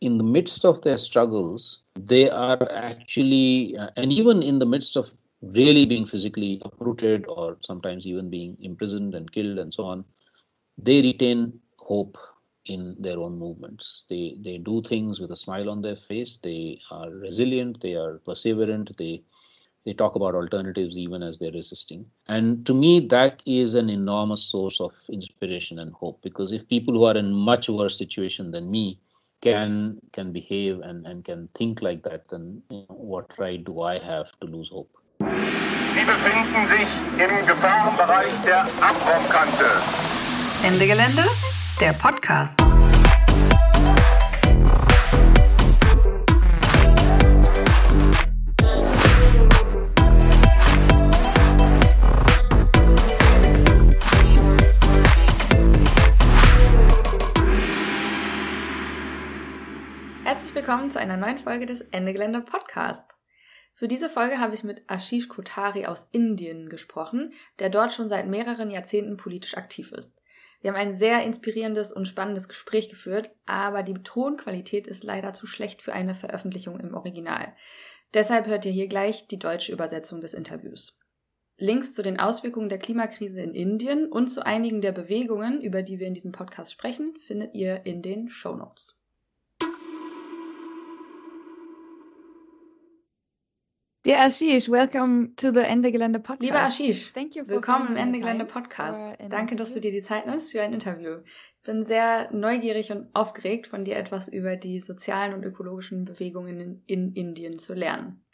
in the midst of their struggles, they are actually, uh, and even in the midst of really being physically uprooted or sometimes even being imprisoned and killed and so on, they retain hope in their own movements. They they do things with a smile on their face. They are resilient. They are perseverant. They they talk about alternatives even as they're resisting. And to me, that is an enormous source of inspiration and hope because if people who are in much worse situation than me can can behave and, and can think like that, then you know, what right do I have to lose hope? Sie befinden sich im Gefahrenbereich der Abbruchkante. Ende Gelände, der Podcast. Willkommen zu einer neuen Folge des Ende Gelände Podcast. Für diese Folge habe ich mit Ashish Kotari aus Indien gesprochen, der dort schon seit mehreren Jahrzehnten politisch aktiv ist. Wir haben ein sehr inspirierendes und spannendes Gespräch geführt, aber die Tonqualität ist leider zu schlecht für eine Veröffentlichung im Original. Deshalb hört ihr hier gleich die deutsche Übersetzung des Interviews. Links zu den Auswirkungen der Klimakrise in Indien und zu einigen der Bewegungen, über die wir in diesem Podcast sprechen, findet ihr in den Show Notes. Dear Ashish, welcome to the Ende Gelände Podcast. Lieber Ashish, willkommen im Ende Gelände Podcast. Danke, dass du dir die Zeit nimmst für ein Interview. Ich bin sehr neugierig und aufgeregt, von dir etwas über die sozialen und ökologischen Bewegungen in, in Indien zu lernen.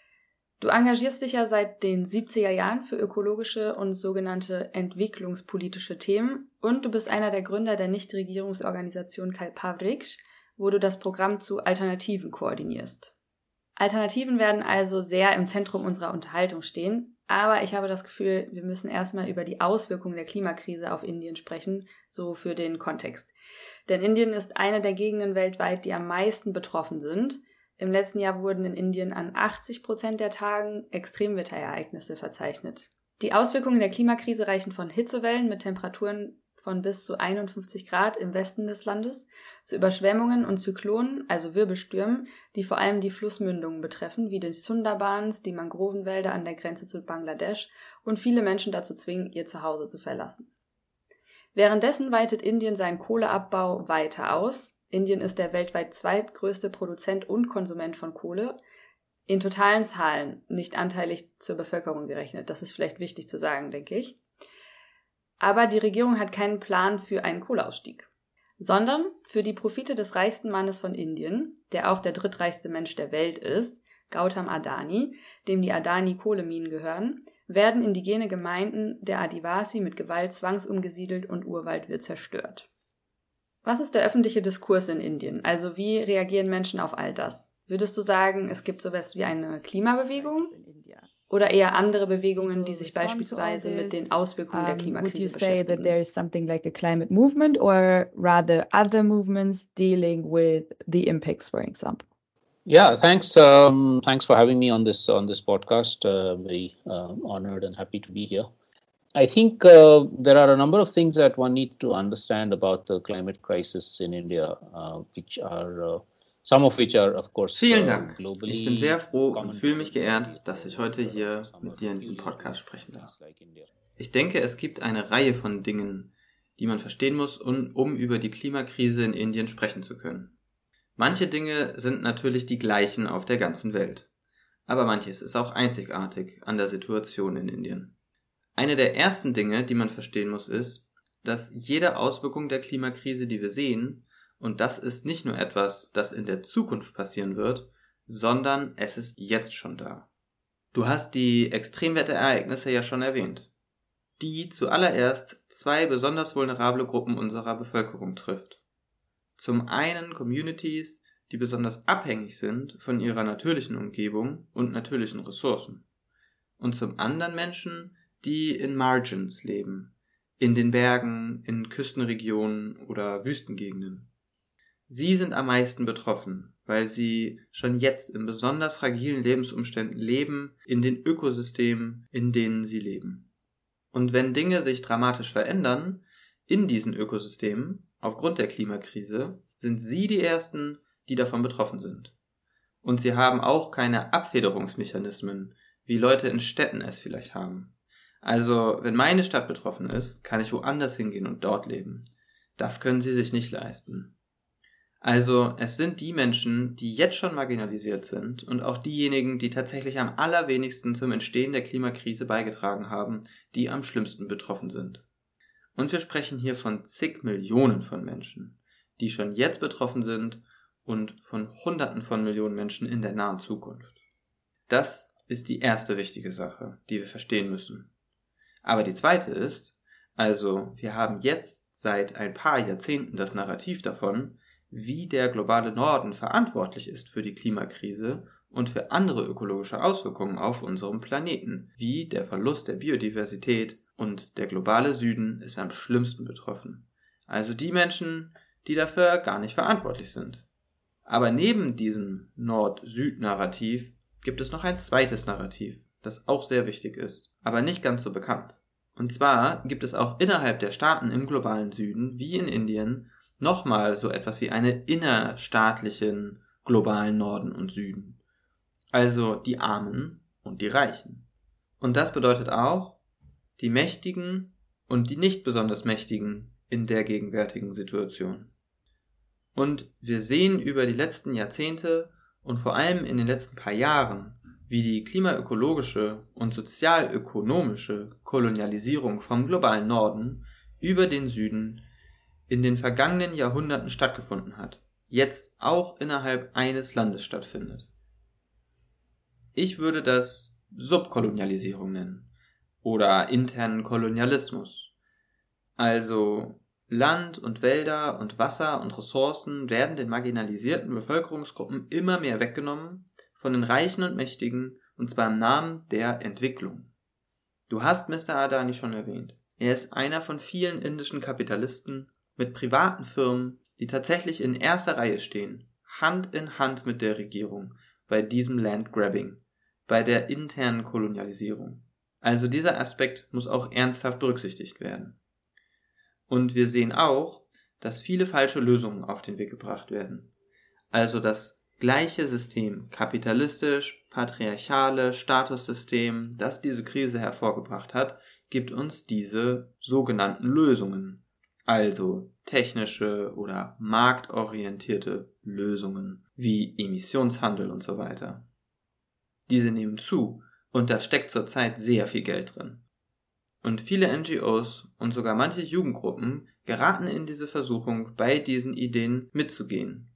Du engagierst dich ja seit den 70er Jahren für ökologische und sogenannte entwicklungspolitische Themen und du bist einer der Gründer der Nichtregierungsorganisation Kalpavriksh, wo du das Programm zu Alternativen koordinierst. Alternativen werden also sehr im Zentrum unserer Unterhaltung stehen, aber ich habe das Gefühl, wir müssen erstmal über die Auswirkungen der Klimakrise auf Indien sprechen, so für den Kontext. Denn Indien ist eine der Gegenden weltweit, die am meisten betroffen sind. Im letzten Jahr wurden in Indien an 80 Prozent der Tagen Extremwetterereignisse verzeichnet. Die Auswirkungen der Klimakrise reichen von Hitzewellen mit Temperaturen von bis zu 51 Grad im Westen des Landes zu Überschwemmungen und Zyklonen, also Wirbelstürmen, die vor allem die Flussmündungen betreffen, wie die Sundarbans, die Mangrovenwälder an der Grenze zu Bangladesch und viele Menschen dazu zwingen, ihr Zuhause zu verlassen. Währenddessen weitet Indien seinen Kohleabbau weiter aus. Indien ist der weltweit zweitgrößte Produzent und Konsument von Kohle. In totalen Zahlen, nicht anteilig zur Bevölkerung gerechnet. Das ist vielleicht wichtig zu sagen, denke ich. Aber die Regierung hat keinen Plan für einen Kohleausstieg, sondern für die Profite des reichsten Mannes von Indien, der auch der drittreichste Mensch der Welt ist, Gautam Adani, dem die Adani Kohleminen gehören, werden indigene Gemeinden der Adivasi mit Gewalt zwangsumgesiedelt und Urwald wird zerstört. Was ist der öffentliche Diskurs in Indien? Also wie reagieren Menschen auf all das? Würdest du sagen, es gibt sowas wie eine Klimabewegung in. Oder eher andere Bewegungen, die sich People respond to all beispielsweise mit den Auswirkungen der Um, would you Klimakrise say that there is something like a climate movement or rather other movements dealing with the impacts, for example? Yeah, thanks. Um, thanks for having me on this on this podcast. Uh, very uh, honored and happy to be here. I think uh, there are a number of things that one needs to understand about the climate crisis in India, uh, which are uh, Vielen uh, Dank. Ich bin sehr froh und fühle mich geehrt, dass ich uh, heute hier some mit dir in diesem Podcast sprechen darf. Ich denke, es gibt eine Reihe von Dingen, die man verstehen muss, um, um über die Klimakrise in Indien sprechen zu können. Manche Dinge sind natürlich die gleichen auf der ganzen Welt. Aber manches ist auch einzigartig an der Situation in Indien. Eine der ersten Dinge, die man verstehen muss, ist, dass jede Auswirkung der Klimakrise, die wir sehen, und das ist nicht nur etwas, das in der Zukunft passieren wird, sondern es ist jetzt schon da. Du hast die Extremwetterereignisse ja schon erwähnt, die zuallererst zwei besonders vulnerable Gruppen unserer Bevölkerung trifft. Zum einen Communities, die besonders abhängig sind von ihrer natürlichen Umgebung und natürlichen Ressourcen. Und zum anderen Menschen, die in Margins leben, in den Bergen, in Küstenregionen oder Wüstengegenden. Sie sind am meisten betroffen, weil sie schon jetzt in besonders fragilen Lebensumständen leben, in den Ökosystemen, in denen sie leben. Und wenn Dinge sich dramatisch verändern in diesen Ökosystemen aufgrund der Klimakrise, sind sie die Ersten, die davon betroffen sind. Und sie haben auch keine Abfederungsmechanismen, wie Leute in Städten es vielleicht haben. Also, wenn meine Stadt betroffen ist, kann ich woanders hingehen und dort leben. Das können sie sich nicht leisten. Also, es sind die Menschen, die jetzt schon marginalisiert sind und auch diejenigen, die tatsächlich am allerwenigsten zum Entstehen der Klimakrise beigetragen haben, die am schlimmsten betroffen sind. Und wir sprechen hier von zig Millionen von Menschen, die schon jetzt betroffen sind und von Hunderten von Millionen Menschen in der nahen Zukunft. Das ist die erste wichtige Sache, die wir verstehen müssen. Aber die zweite ist, also wir haben jetzt seit ein paar Jahrzehnten das Narrativ davon, wie der globale Norden verantwortlich ist für die Klimakrise und für andere ökologische Auswirkungen auf unserem Planeten, wie der Verlust der Biodiversität und der globale Süden ist am schlimmsten betroffen. Also die Menschen, die dafür gar nicht verantwortlich sind. Aber neben diesem Nord-Süd-Narrativ gibt es noch ein zweites Narrativ, das auch sehr wichtig ist, aber nicht ganz so bekannt. Und zwar gibt es auch innerhalb der Staaten im globalen Süden, wie in Indien, nochmal so etwas wie einen innerstaatlichen globalen Norden und Süden. Also die Armen und die Reichen. Und das bedeutet auch die Mächtigen und die nicht besonders Mächtigen in der gegenwärtigen Situation. Und wir sehen über die letzten Jahrzehnte und vor allem in den letzten paar Jahren, wie die klimaökologische und sozialökonomische Kolonialisierung vom globalen Norden über den Süden in den vergangenen Jahrhunderten stattgefunden hat, jetzt auch innerhalb eines Landes stattfindet. Ich würde das Subkolonialisierung nennen oder internen Kolonialismus. Also Land und Wälder und Wasser und Ressourcen werden den marginalisierten Bevölkerungsgruppen immer mehr weggenommen von den Reichen und Mächtigen und zwar im Namen der Entwicklung. Du hast Mr. Adani schon erwähnt. Er ist einer von vielen indischen Kapitalisten, mit privaten Firmen, die tatsächlich in erster Reihe stehen, Hand in Hand mit der Regierung bei diesem Landgrabbing, bei der internen Kolonialisierung. Also dieser Aspekt muss auch ernsthaft berücksichtigt werden. Und wir sehen auch, dass viele falsche Lösungen auf den Weg gebracht werden. Also das gleiche System, kapitalistisch, patriarchale Statussystem, das diese Krise hervorgebracht hat, gibt uns diese sogenannten Lösungen, also technische oder marktorientierte Lösungen wie Emissionshandel und so weiter. Diese nehmen zu und da steckt zurzeit sehr viel Geld drin. Und viele NGOs und sogar manche Jugendgruppen geraten in diese Versuchung, bei diesen Ideen mitzugehen.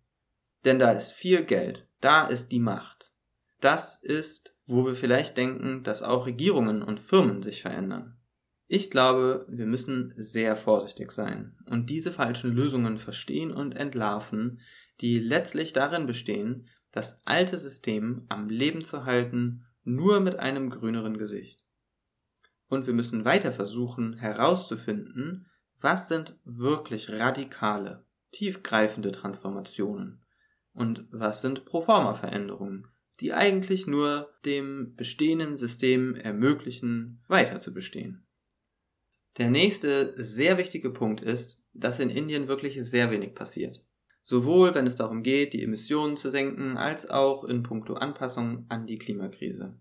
Denn da ist viel Geld, da ist die Macht. Das ist, wo wir vielleicht denken, dass auch Regierungen und Firmen sich verändern. Ich glaube, wir müssen sehr vorsichtig sein und diese falschen Lösungen verstehen und entlarven, die letztlich darin bestehen, das alte System am Leben zu halten, nur mit einem grüneren Gesicht. Und wir müssen weiter versuchen herauszufinden, was sind wirklich radikale, tiefgreifende Transformationen und was sind Proforma-Veränderungen, die eigentlich nur dem bestehenden System ermöglichen, weiter zu bestehen. Der nächste sehr wichtige Punkt ist, dass in Indien wirklich sehr wenig passiert. Sowohl wenn es darum geht, die Emissionen zu senken, als auch in puncto Anpassung an die Klimakrise.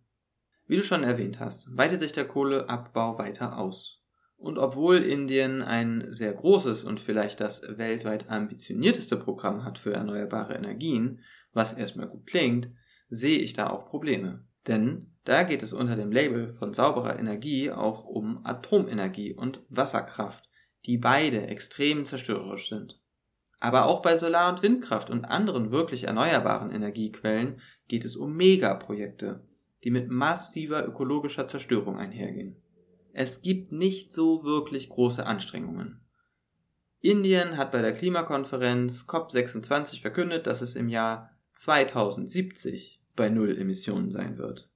Wie du schon erwähnt hast, weitet sich der Kohleabbau weiter aus. Und obwohl Indien ein sehr großes und vielleicht das weltweit ambitionierteste Programm hat für erneuerbare Energien, was erstmal gut klingt, sehe ich da auch Probleme. Denn da geht es unter dem Label von sauberer Energie auch um Atomenergie und Wasserkraft, die beide extrem zerstörerisch sind. Aber auch bei Solar- und Windkraft und anderen wirklich erneuerbaren Energiequellen geht es um Megaprojekte, die mit massiver ökologischer Zerstörung einhergehen. Es gibt nicht so wirklich große Anstrengungen. Indien hat bei der Klimakonferenz COP26 verkündet, dass es im Jahr 2070 bei Null Emissionen sein wird.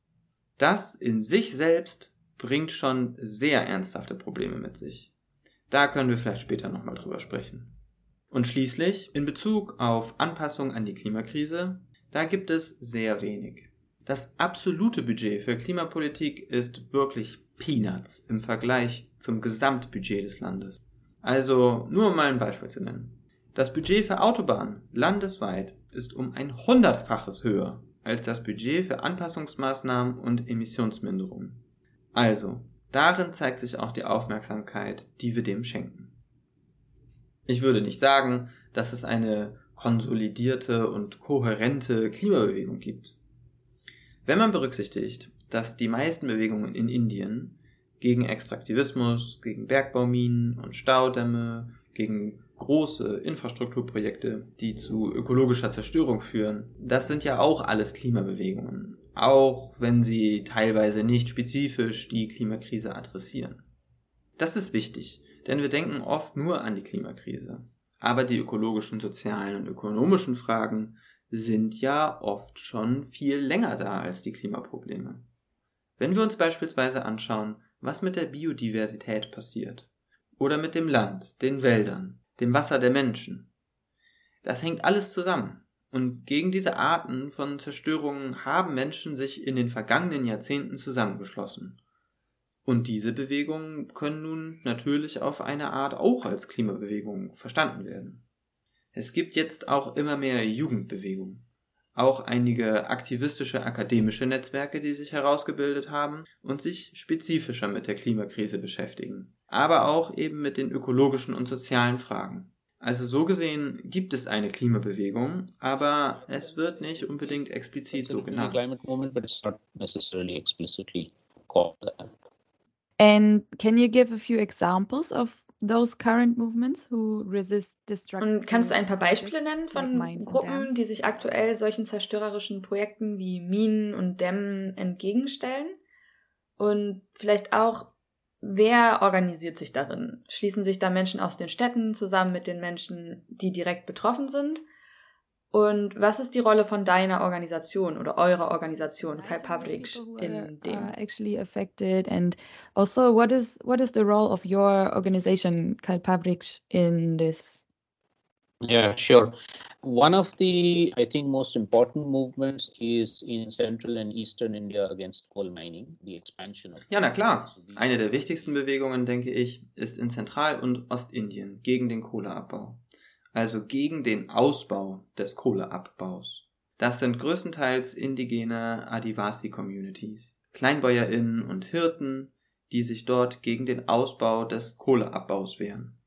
Das in sich selbst bringt schon sehr ernsthafte Probleme mit sich. Da können wir vielleicht später nochmal drüber sprechen. Und schließlich, in Bezug auf Anpassung an die Klimakrise, da gibt es sehr wenig. Das absolute Budget für Klimapolitik ist wirklich Peanuts im Vergleich zum Gesamtbudget des Landes. Also nur um mal ein Beispiel zu nennen. Das Budget für Autobahnen landesweit ist um ein hundertfaches höher als das Budget für Anpassungsmaßnahmen und Emissionsminderung. Also, darin zeigt sich auch die Aufmerksamkeit, die wir dem schenken. Ich würde nicht sagen, dass es eine konsolidierte und kohärente Klimabewegung gibt. Wenn man berücksichtigt, dass die meisten Bewegungen in Indien gegen Extraktivismus, gegen Bergbauminen und Staudämme, gegen große Infrastrukturprojekte, die zu ökologischer Zerstörung führen, das sind ja auch alles Klimabewegungen, auch wenn sie teilweise nicht spezifisch die Klimakrise adressieren. Das ist wichtig, denn wir denken oft nur an die Klimakrise. Aber die ökologischen, sozialen und ökonomischen Fragen sind ja oft schon viel länger da als die Klimaprobleme. Wenn wir uns beispielsweise anschauen, was mit der Biodiversität passiert, oder mit dem Land, den Wäldern, dem Wasser der Menschen. Das hängt alles zusammen. Und gegen diese Arten von Zerstörungen haben Menschen sich in den vergangenen Jahrzehnten zusammengeschlossen. Und diese Bewegungen können nun natürlich auf eine Art auch als Klimabewegung verstanden werden. Es gibt jetzt auch immer mehr Jugendbewegungen, auch einige aktivistische akademische Netzwerke, die sich herausgebildet haben und sich spezifischer mit der Klimakrise beschäftigen aber auch eben mit den ökologischen und sozialen Fragen. Also so gesehen gibt es eine Klimabewegung, aber es wird nicht unbedingt explizit so genannt. And can you give a few examples of those current movements who resist destruction? Und kannst du ein paar Beispiele nennen von Gruppen, die sich aktuell solchen zerstörerischen Projekten wie Minen und Dämmen entgegenstellen? Und vielleicht auch, Wer organisiert sich darin? Schließen sich da Menschen aus den Städten zusammen mit den Menschen, die direkt betroffen sind? Und was ist die Rolle von deiner Organisation oder eurer Organisation Kalpavric in dem? Uh, actually affected and also what is what is the role of your organization Kalpavric in this? Yeah, sure. One of the, I think, most important movements is in central and eastern India against coal mining, the expansion of. Ja, na klar. Eine der wichtigsten Bewegungen, denke ich, ist in Zentral- und Ostindien gegen den Kohleabbau. Also gegen den Ausbau des Kohleabbaus. Das sind größtenteils indigene Adivasi-Communities, KleinbäuerInnen und Hirten, die sich dort gegen den Ausbau des Kohleabbaus wehren.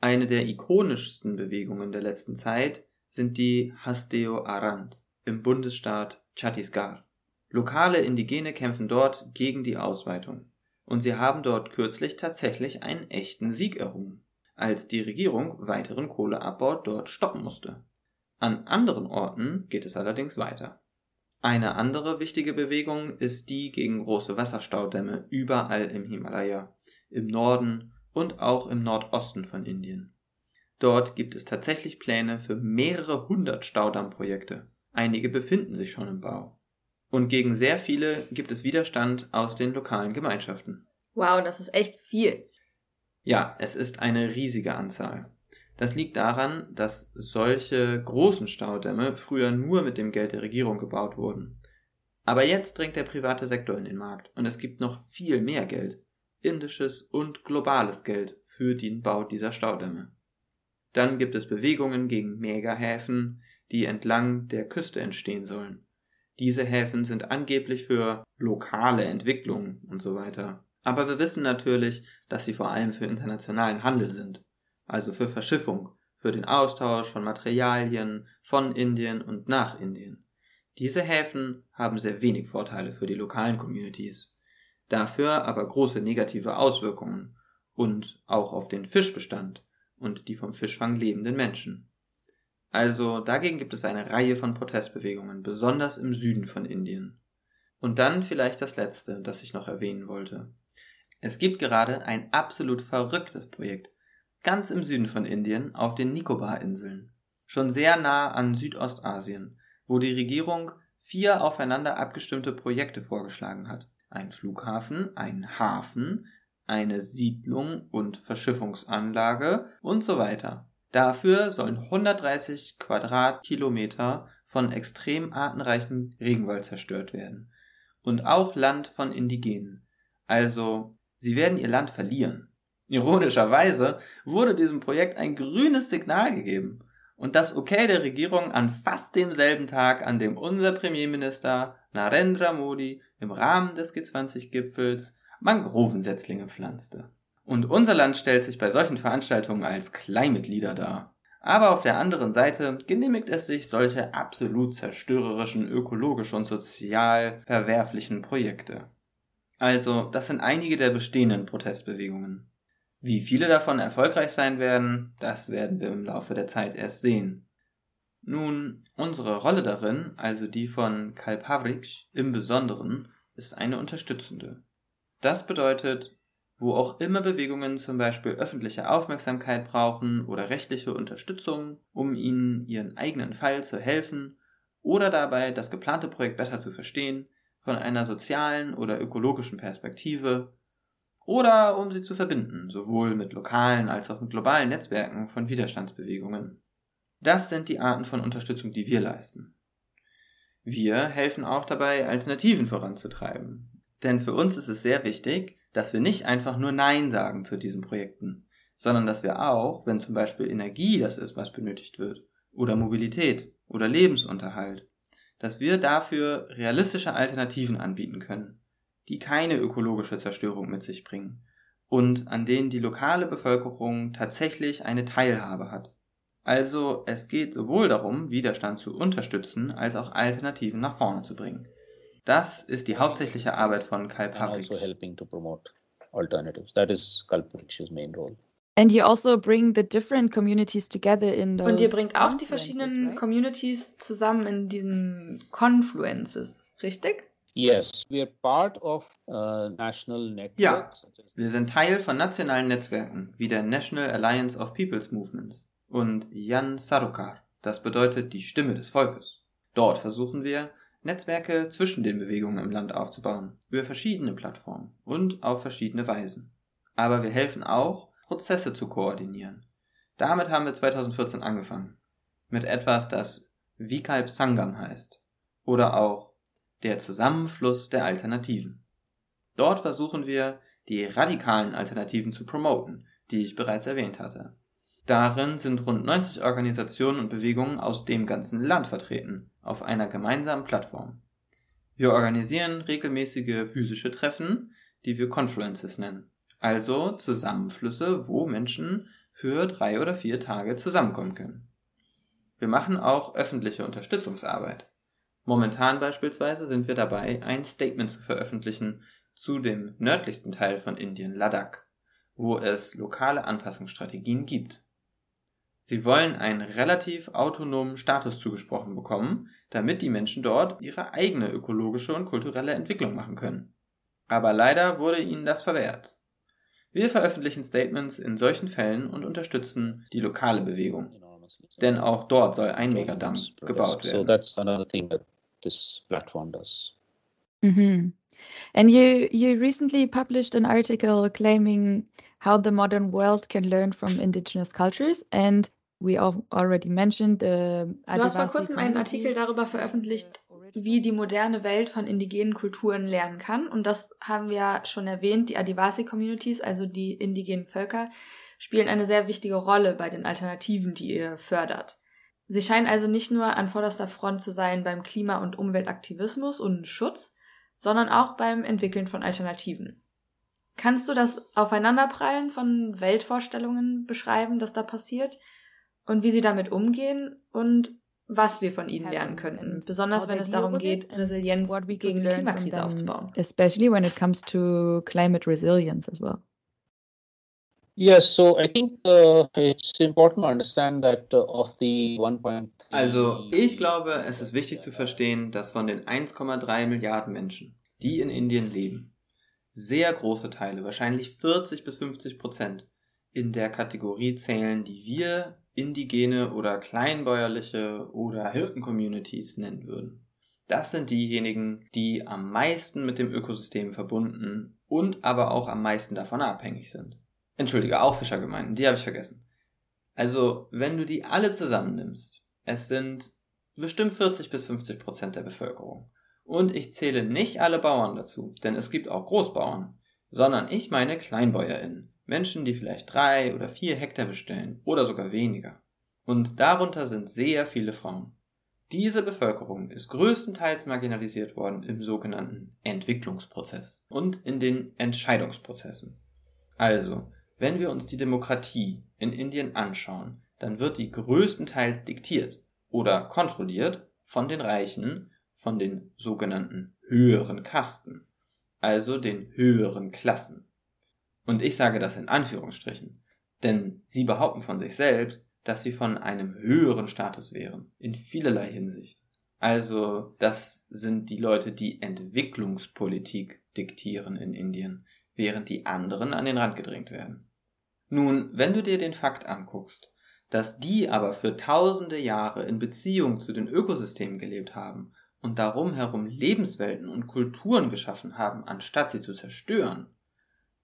Eine der ikonischsten Bewegungen der letzten Zeit sind die Hasteo Arand im Bundesstaat Chhattisgarh. Lokale Indigene kämpfen dort gegen die Ausweitung. Und sie haben dort kürzlich tatsächlich einen echten Sieg errungen, als die Regierung weiteren Kohleabbau dort stoppen musste. An anderen Orten geht es allerdings weiter. Eine andere wichtige Bewegung ist die gegen große Wasserstaudämme überall im Himalaya, im Norden und auch im Nordosten von Indien. Dort gibt es tatsächlich Pläne für mehrere hundert Staudammprojekte. Einige befinden sich schon im Bau. Und gegen sehr viele gibt es Widerstand aus den lokalen Gemeinschaften. Wow, das ist echt viel. Ja, es ist eine riesige Anzahl. Das liegt daran, dass solche großen Staudämme früher nur mit dem Geld der Regierung gebaut wurden. Aber jetzt drängt der private Sektor in den Markt und es gibt noch viel mehr Geld, indisches und globales Geld für den Bau dieser Staudämme. Dann gibt es Bewegungen gegen Megahäfen, die entlang der Küste entstehen sollen. Diese Häfen sind angeblich für lokale Entwicklung und so weiter. Aber wir wissen natürlich, dass sie vor allem für internationalen Handel sind, also für Verschiffung, für den Austausch von Materialien von Indien und nach Indien. Diese Häfen haben sehr wenig Vorteile für die lokalen Communities, dafür aber große negative Auswirkungen und auch auf den Fischbestand und die vom Fischfang lebenden Menschen. Also dagegen gibt es eine Reihe von Protestbewegungen, besonders im Süden von Indien. Und dann vielleicht das letzte, das ich noch erwähnen wollte. Es gibt gerade ein absolut verrücktes Projekt, ganz im Süden von Indien auf den Nikobar-Inseln, schon sehr nah an Südostasien, wo die Regierung vier aufeinander abgestimmte Projekte vorgeschlagen hat. Ein Flughafen, ein Hafen, eine Siedlung und Verschiffungsanlage und so weiter. Dafür sollen 130 Quadratkilometer von extrem artenreichen Regenwald zerstört werden. Und auch Land von Indigenen. Also, sie werden ihr Land verlieren. Ironischerweise wurde diesem Projekt ein grünes Signal gegeben. und das Okay der Regierung an fast demselben Tag, an dem unser Premierminister Narendra Modi im Rahmen des G20-Gipfels Mangrovensetzlinge pflanzte. Und unser Land stellt sich bei solchen Veranstaltungen als Climate Leader dar. Aber auf der anderen Seite genehmigt es sich solche absolut zerstörerischen, ökologisch und sozial verwerflichen Projekte. Also, das sind einige der bestehenden Protestbewegungen. Wie viele davon erfolgreich sein werden, das werden wir im Laufe der Zeit erst sehen. Nun, unsere Rolle darin, also die von Kalpavric im Besonderen, ist eine unterstützende. Das bedeutet, wo auch immer Bewegungen zum Beispiel öffentliche Aufmerksamkeit brauchen oder rechtliche Unterstützung, um ihnen ihren eigenen Fall zu helfen oder dabei das geplante Projekt besser zu verstehen, von einer sozialen oder ökologischen Perspektive oder um sie zu verbinden, sowohl mit lokalen als auch mit globalen Netzwerken von Widerstandsbewegungen. Das sind die Arten von Unterstützung, die wir leisten. Wir helfen auch dabei, Alternativen voranzutreiben. Denn für uns ist es sehr wichtig, dass wir nicht einfach nur Nein sagen zu diesen Projekten, sondern dass wir auch, wenn zum Beispiel Energie das ist, was benötigt wird, oder Mobilität oder Lebensunterhalt, dass wir dafür realistische Alternativen anbieten können die keine ökologische Zerstörung mit sich bringen und an denen die lokale Bevölkerung tatsächlich eine Teilhabe hat. Also es geht sowohl darum, Widerstand zu unterstützen, als auch Alternativen nach vorne zu bringen. Das ist die hauptsächliche Arbeit von Karl Pavlic. Also helping to promote alternatives. That is Karl Pavlic's main role. And you also bring the different communities together in those Und ihr bringt auch die verschiedenen right? Communities zusammen in diesen Confluences, richtig? Yes, we are part of uh, national networks. Ja, wir sind Teil von nationalen Netzwerken wie der National Alliance of People's Movements und Jan Sarukar, das bedeutet die Stimme des Volkes. Dort versuchen wir, Netzwerke zwischen den Bewegungen im Land aufzubauen, über verschiedene Plattformen und auf verschiedene Weisen. Aber wir helfen auch, Prozesse zu koordinieren. Damit haben wir 2014 angefangen. Mit etwas, das Vikalp Sangam heißt. Oder auch der Zusammenfluss der Alternativen. Dort versuchen wir, die radikalen Alternativen zu promoten, die ich bereits erwähnt hatte. Darin sind rund 90 Organisationen und Bewegungen aus dem ganzen Land vertreten, auf einer gemeinsamen Plattform. Wir organisieren regelmäßige physische Treffen, die wir Confluences nennen, also Zusammenflüsse, wo Menschen für drei oder vier Tage zusammenkommen können. Wir machen auch öffentliche Unterstützungsarbeit. Momentan beispielsweise sind wir dabei, ein Statement zu veröffentlichen zu dem nördlichsten Teil von Indien, Ladakh, wo es lokale Anpassungsstrategien gibt. Sie wollen einen relativ autonomen Status zugesprochen bekommen, damit die Menschen dort ihre eigene ökologische und kulturelle Entwicklung machen können. Aber leider wurde ihnen das verwehrt. Wir veröffentlichen Statements in solchen Fällen und unterstützen die lokale Bewegung. Denn auch dort soll ein Megadamm gebaut werden this platform does. Mm-hmm. And you you recently published an article claiming how the modern world can learn from indigenous cultures and we already mentioned uh, Du hast vor kurzem einen Artikel darüber veröffentlicht, wie die moderne Welt von indigenen Kulturen lernen kann und das haben wir schon erwähnt, die Adivasi Communities, also die indigenen Völker, spielen eine sehr wichtige Rolle bei den Alternativen, die ihr fördert. Sie scheinen also nicht nur an vorderster Front zu sein beim Klima- und Umweltaktivismus und Schutz, sondern auch beim Entwickeln von Alternativen. Kannst du das Aufeinanderprallen von Weltvorstellungen beschreiben, das da passiert und wie sie damit umgehen und was wir von ihnen lernen können, besonders wenn es darum geht, Resilienz gegen die Klimakrise aufzubauen. Especially when it comes to climate resilience as well. Yes, so I think uh, it's important to understand that uh, of the 1.3 Also, ich glaube, es ist wichtig zu verstehen, dass von den 1,3 Milliarden Menschen, die in Indien leben, sehr große Teile, wahrscheinlich 40 bis 50 Prozent, in der Kategorie zählen, die wir indigene oder kleinbäuerliche oder Hirten-Communities nennen würden. Das sind diejenigen, die am meisten mit dem Ökosystem verbunden und aber auch am meisten davon abhängig sind. Entschuldige, auch Fischergemeinden, die habe ich vergessen. Also, wenn du die alle zusammennimmst, es sind bestimmt 40 bis 50 Prozent der Bevölkerung. Und ich zähle nicht alle Bauern dazu, denn es gibt auch Großbauern, sondern ich meine KleinbäuerInnen. Menschen, die vielleicht drei oder vier Hektar bestellen oder sogar weniger. Und darunter sind sehr viele Frauen. Diese Bevölkerung ist größtenteils marginalisiert worden im sogenannten Entwicklungsprozess und in den Entscheidungsprozessen. Also, wenn wir uns die Demokratie in Indien anschauen, dann wird die größtenteils diktiert oder kontrolliert von den Reichen, von den sogenannten höheren Kasten, also den höheren Klassen. Und ich sage das in Anführungsstrichen, denn sie behaupten von sich selbst, dass sie von einem höheren Status wären, in vielerlei Hinsicht. Also, das sind die Leute, die Entwicklungspolitik diktieren in Indien, während die anderen an den Rand gedrängt werden. Nun, wenn du dir den Fakt anguckst, dass die aber für tausende Jahre in Beziehung zu den Ökosystemen gelebt haben und darum herum Lebenswelten und Kulturen geschaffen haben, anstatt sie zu zerstören,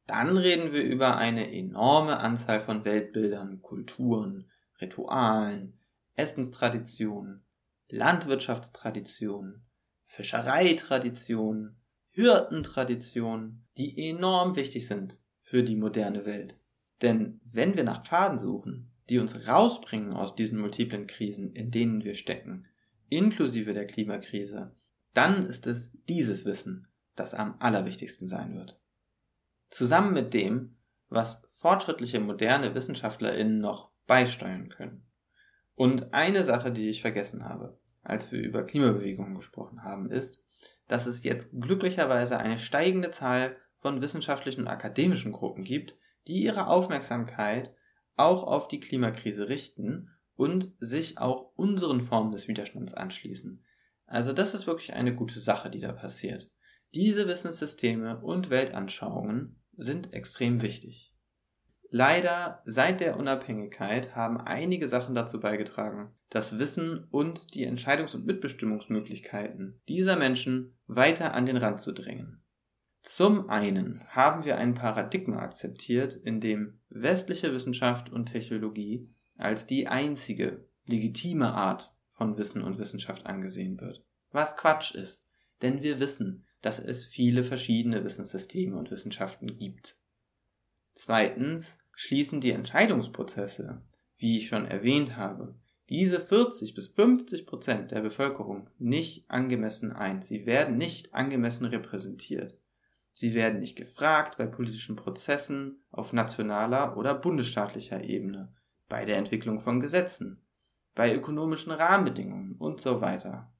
dann reden wir über eine enorme Anzahl von Weltbildern, Kulturen, Ritualen, Essenstraditionen, Landwirtschaftstraditionen, Fischereitraditionen, Hirtentraditionen, die enorm wichtig sind für die moderne Welt. Denn wenn wir nach Pfaden suchen, die uns rausbringen aus diesen multiplen Krisen, in denen wir stecken, inklusive der Klimakrise, dann ist es dieses Wissen, das am allerwichtigsten sein wird. Zusammen mit dem, was fortschrittliche moderne Wissenschaftlerinnen noch beisteuern können. Und eine Sache, die ich vergessen habe, als wir über Klimabewegungen gesprochen haben, ist, dass es jetzt glücklicherweise eine steigende Zahl von wissenschaftlichen und akademischen Gruppen gibt, die ihre Aufmerksamkeit auch auf die Klimakrise richten und sich auch unseren Formen des Widerstands anschließen. Also das ist wirklich eine gute Sache, die da passiert. Diese Wissenssysteme und Weltanschauungen sind extrem wichtig. Leider seit der Unabhängigkeit haben einige Sachen dazu beigetragen, das Wissen und die Entscheidungs- und Mitbestimmungsmöglichkeiten dieser Menschen weiter an den Rand zu drängen. Zum einen haben wir ein Paradigma akzeptiert, in dem westliche Wissenschaft und Technologie als die einzige legitime Art von Wissen und Wissenschaft angesehen wird. Was Quatsch ist, denn wir wissen, dass es viele verschiedene Wissenssysteme und Wissenschaften gibt. Zweitens schließen die Entscheidungsprozesse, wie ich schon erwähnt habe, diese 40 bis 50 Prozent der Bevölkerung nicht angemessen ein. Sie werden nicht angemessen repräsentiert. Sie werden nicht gefragt bei politischen Prozessen auf nationaler oder bundesstaatlicher Ebene, bei der Entwicklung von Gesetzen, bei ökonomischen Rahmenbedingungen und so weiter.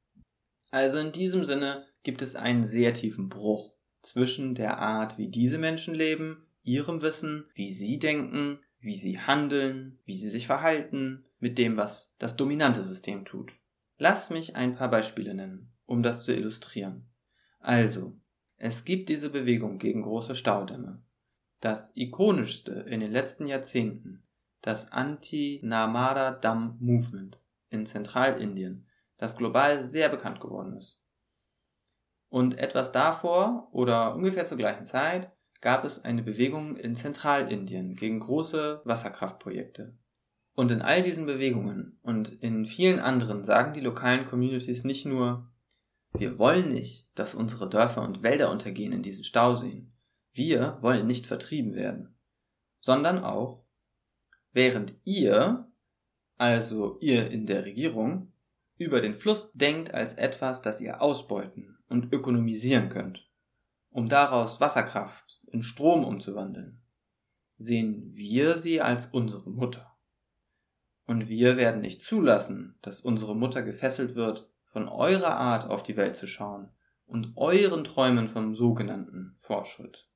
Also in diesem Sinne gibt es einen sehr tiefen Bruch zwischen der Art, wie diese Menschen leben, ihrem Wissen, wie sie denken, wie sie handeln, wie sie sich verhalten, mit dem, was das dominante System tut. Lass mich ein paar Beispiele nennen, um das zu illustrieren. Also, es gibt diese Bewegung gegen große Staudämme. Das ikonischste in den letzten Jahrzehnten, das Anti-Narmada Dam Movement in Zentralindien, das global sehr bekannt geworden ist. Und etwas davor oder ungefähr zur gleichen Zeit gab es eine Bewegung in Zentralindien gegen große Wasserkraftprojekte. Und in all diesen Bewegungen und in vielen anderen sagen die lokalen Communities nicht nur, wir wollen nicht, dass unsere Dörfer und Wälder untergehen in diesen Stauseen. Wir wollen nicht vertrieben werden. Sondern auch, während ihr, also ihr in der Regierung, über den Fluss denkt als etwas, das ihr ausbeuten und ökonomisieren könnt, um daraus Wasserkraft in Strom umzuwandeln, sehen wir sie als unsere Mutter. Und wir werden nicht zulassen, dass unsere Mutter gefesselt wird von eurer Art auf die Welt zu schauen und euren Träumen vom sogenannten Fortschritt.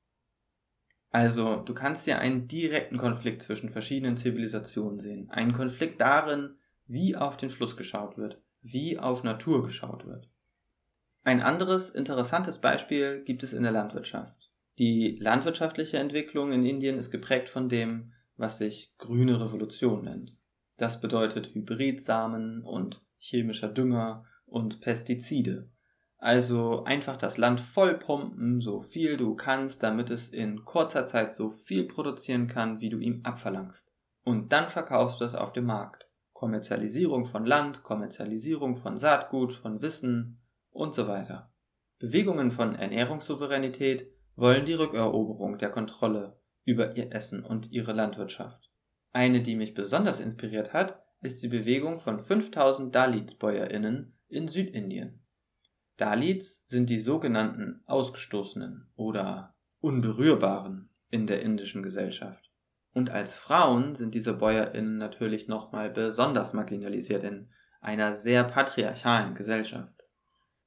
Also, du kannst ja einen direkten Konflikt zwischen verschiedenen Zivilisationen sehen. Einen Konflikt darin, wie auf den Fluss geschaut wird, wie auf Natur geschaut wird. Ein anderes interessantes Beispiel gibt es in der Landwirtschaft. Die landwirtschaftliche Entwicklung in Indien ist geprägt von dem, was sich grüne Revolution nennt. Das bedeutet Hybridsamen und chemischer Dünger und Pestizide. Also einfach das Land vollpumpen, so viel du kannst, damit es in kurzer Zeit so viel produzieren kann, wie du ihm abverlangst. Und dann verkaufst du es auf dem Markt. Kommerzialisierung von Land, Kommerzialisierung von Saatgut, von Wissen und so weiter. Bewegungen von Ernährungssouveränität wollen die Rückeroberung der Kontrolle über ihr Essen und ihre Landwirtschaft. Eine, die mich besonders inspiriert hat, ist die Bewegung von 5000 Dalit-BäuerInnen in Südindien. Dalits sind die sogenannten Ausgestoßenen oder Unberührbaren in der indischen Gesellschaft. Und als Frauen sind diese BäuerInnen natürlich nochmal besonders marginalisiert in einer sehr patriarchalen Gesellschaft.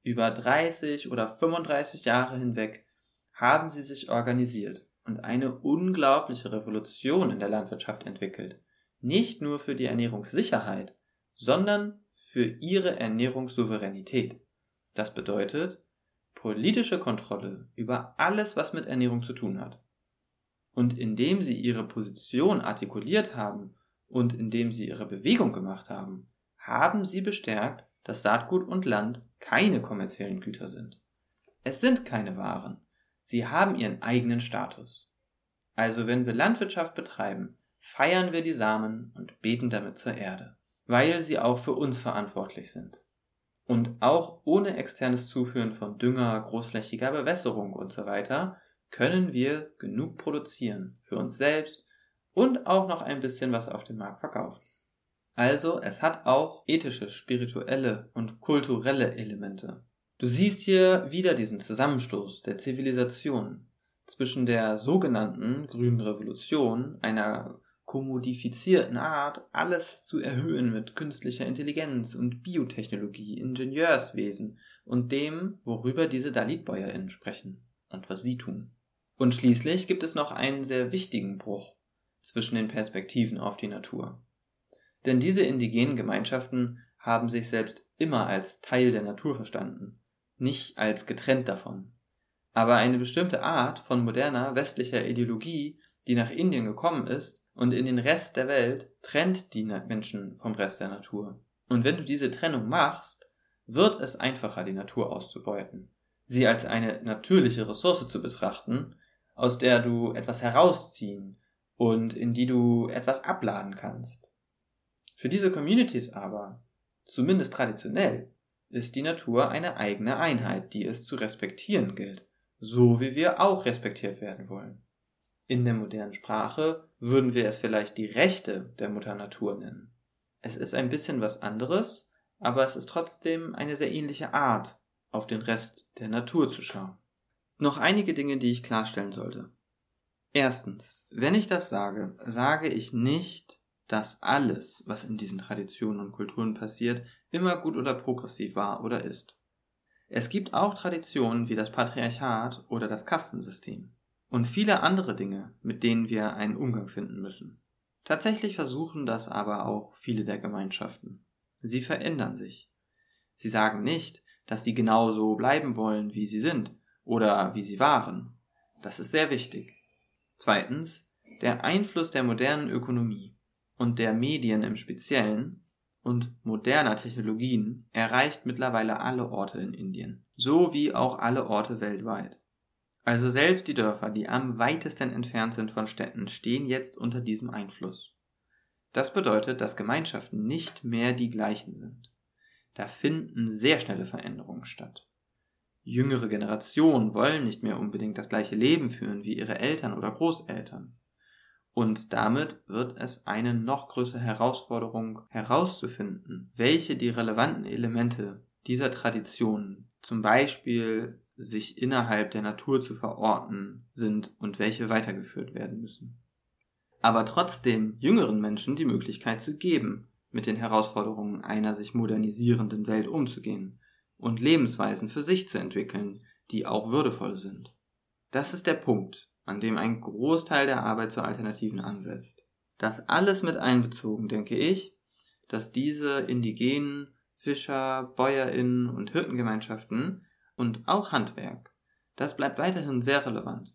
Über 30 oder 35 Jahre hinweg haben sie sich organisiert und eine unglaubliche Revolution in der Landwirtschaft entwickelt. Nicht nur für die Ernährungssicherheit, sondern für ihre Ernährungssouveränität. Das bedeutet politische Kontrolle über alles, was mit Ernährung zu tun hat. Und indem sie ihre Position artikuliert haben und indem sie ihre Bewegung gemacht haben, haben sie bestärkt, dass Saatgut und Land keine kommerziellen Güter sind. Es sind keine Waren. Sie haben ihren eigenen Status. Also wenn wir Landwirtschaft betreiben, feiern wir die Samen und beten damit zur Erde, weil sie auch für uns verantwortlich sind. Und auch ohne externes Zuführen von Dünger, großflächiger Bewässerung usw. So können wir genug produzieren für uns selbst und auch noch ein bisschen was auf dem Markt verkaufen. Also es hat auch ethische, spirituelle und kulturelle Elemente. Du siehst hier wieder diesen Zusammenstoß der Zivilisation zwischen der sogenannten grünen Revolution, einer kommodifizierten Art, alles zu erhöhen mit künstlicher Intelligenz und Biotechnologie, Ingenieurswesen und dem, worüber diese Dalitbäuerinnen sprechen und was sie tun. Und schließlich gibt es noch einen sehr wichtigen Bruch zwischen den Perspektiven auf die Natur. Denn diese indigenen Gemeinschaften haben sich selbst immer als Teil der Natur verstanden, nicht als getrennt davon. Aber eine bestimmte Art von moderner westlicher Ideologie, die nach Indien gekommen ist und in den Rest der Welt, trennt die Menschen vom Rest der Natur. Und wenn du diese Trennung machst, wird es einfacher, die Natur auszubeuten, sie als eine natürliche Ressource zu betrachten, aus der du etwas herausziehen und in die du etwas abladen kannst. Für diese Communities aber, zumindest traditionell, ist die Natur eine eigene Einheit, die es zu respektieren gilt, so wie wir auch respektiert werden wollen. In der modernen Sprache würden wir es vielleicht die Rechte der Mutter Natur nennen. Es ist ein bisschen was anderes, aber es ist trotzdem eine sehr ähnliche Art, auf den Rest der Natur zu schauen. Noch einige Dinge, die ich klarstellen sollte. Erstens, wenn ich das sage, sage ich nicht, dass alles, was in diesen Traditionen und Kulturen passiert, immer gut oder progressiv war oder ist. Es gibt auch Traditionen wie das Patriarchat oder das Kastensystem und viele andere Dinge, mit denen wir einen Umgang finden müssen. Tatsächlich versuchen das aber auch viele der Gemeinschaften. Sie verändern sich. Sie sagen nicht, dass sie genauso bleiben wollen, wie sie sind oder wie sie waren. Das ist sehr wichtig. Zweitens, der Einfluss der modernen Ökonomie und der Medien im Speziellen und moderner Technologien erreicht mittlerweile alle Orte in Indien, so wie auch alle Orte weltweit. Also selbst die Dörfer, die am weitesten entfernt sind von Städten, stehen jetzt unter diesem Einfluss. Das bedeutet, dass Gemeinschaften nicht mehr die gleichen sind. Da finden sehr schnelle Veränderungen statt. Jüngere Generationen wollen nicht mehr unbedingt das gleiche Leben führen wie ihre Eltern oder Großeltern. Und damit wird es eine noch größere Herausforderung herauszufinden, welche die relevanten Elemente dieser Tradition, zum Beispiel sich innerhalb der Natur zu verorten sind und welche weitergeführt werden müssen. Aber trotzdem jüngeren Menschen die Möglichkeit zu geben, mit den Herausforderungen einer sich modernisierenden Welt umzugehen und Lebensweisen für sich zu entwickeln, die auch würdevoll sind. Das ist der Punkt, an dem ein Großteil der Arbeit zur Alternativen ansetzt. Das alles mit einbezogen, denke ich, dass diese indigenen Fischer, Bäuerinnen und Hirtengemeinschaften und auch Handwerk, das bleibt weiterhin sehr relevant.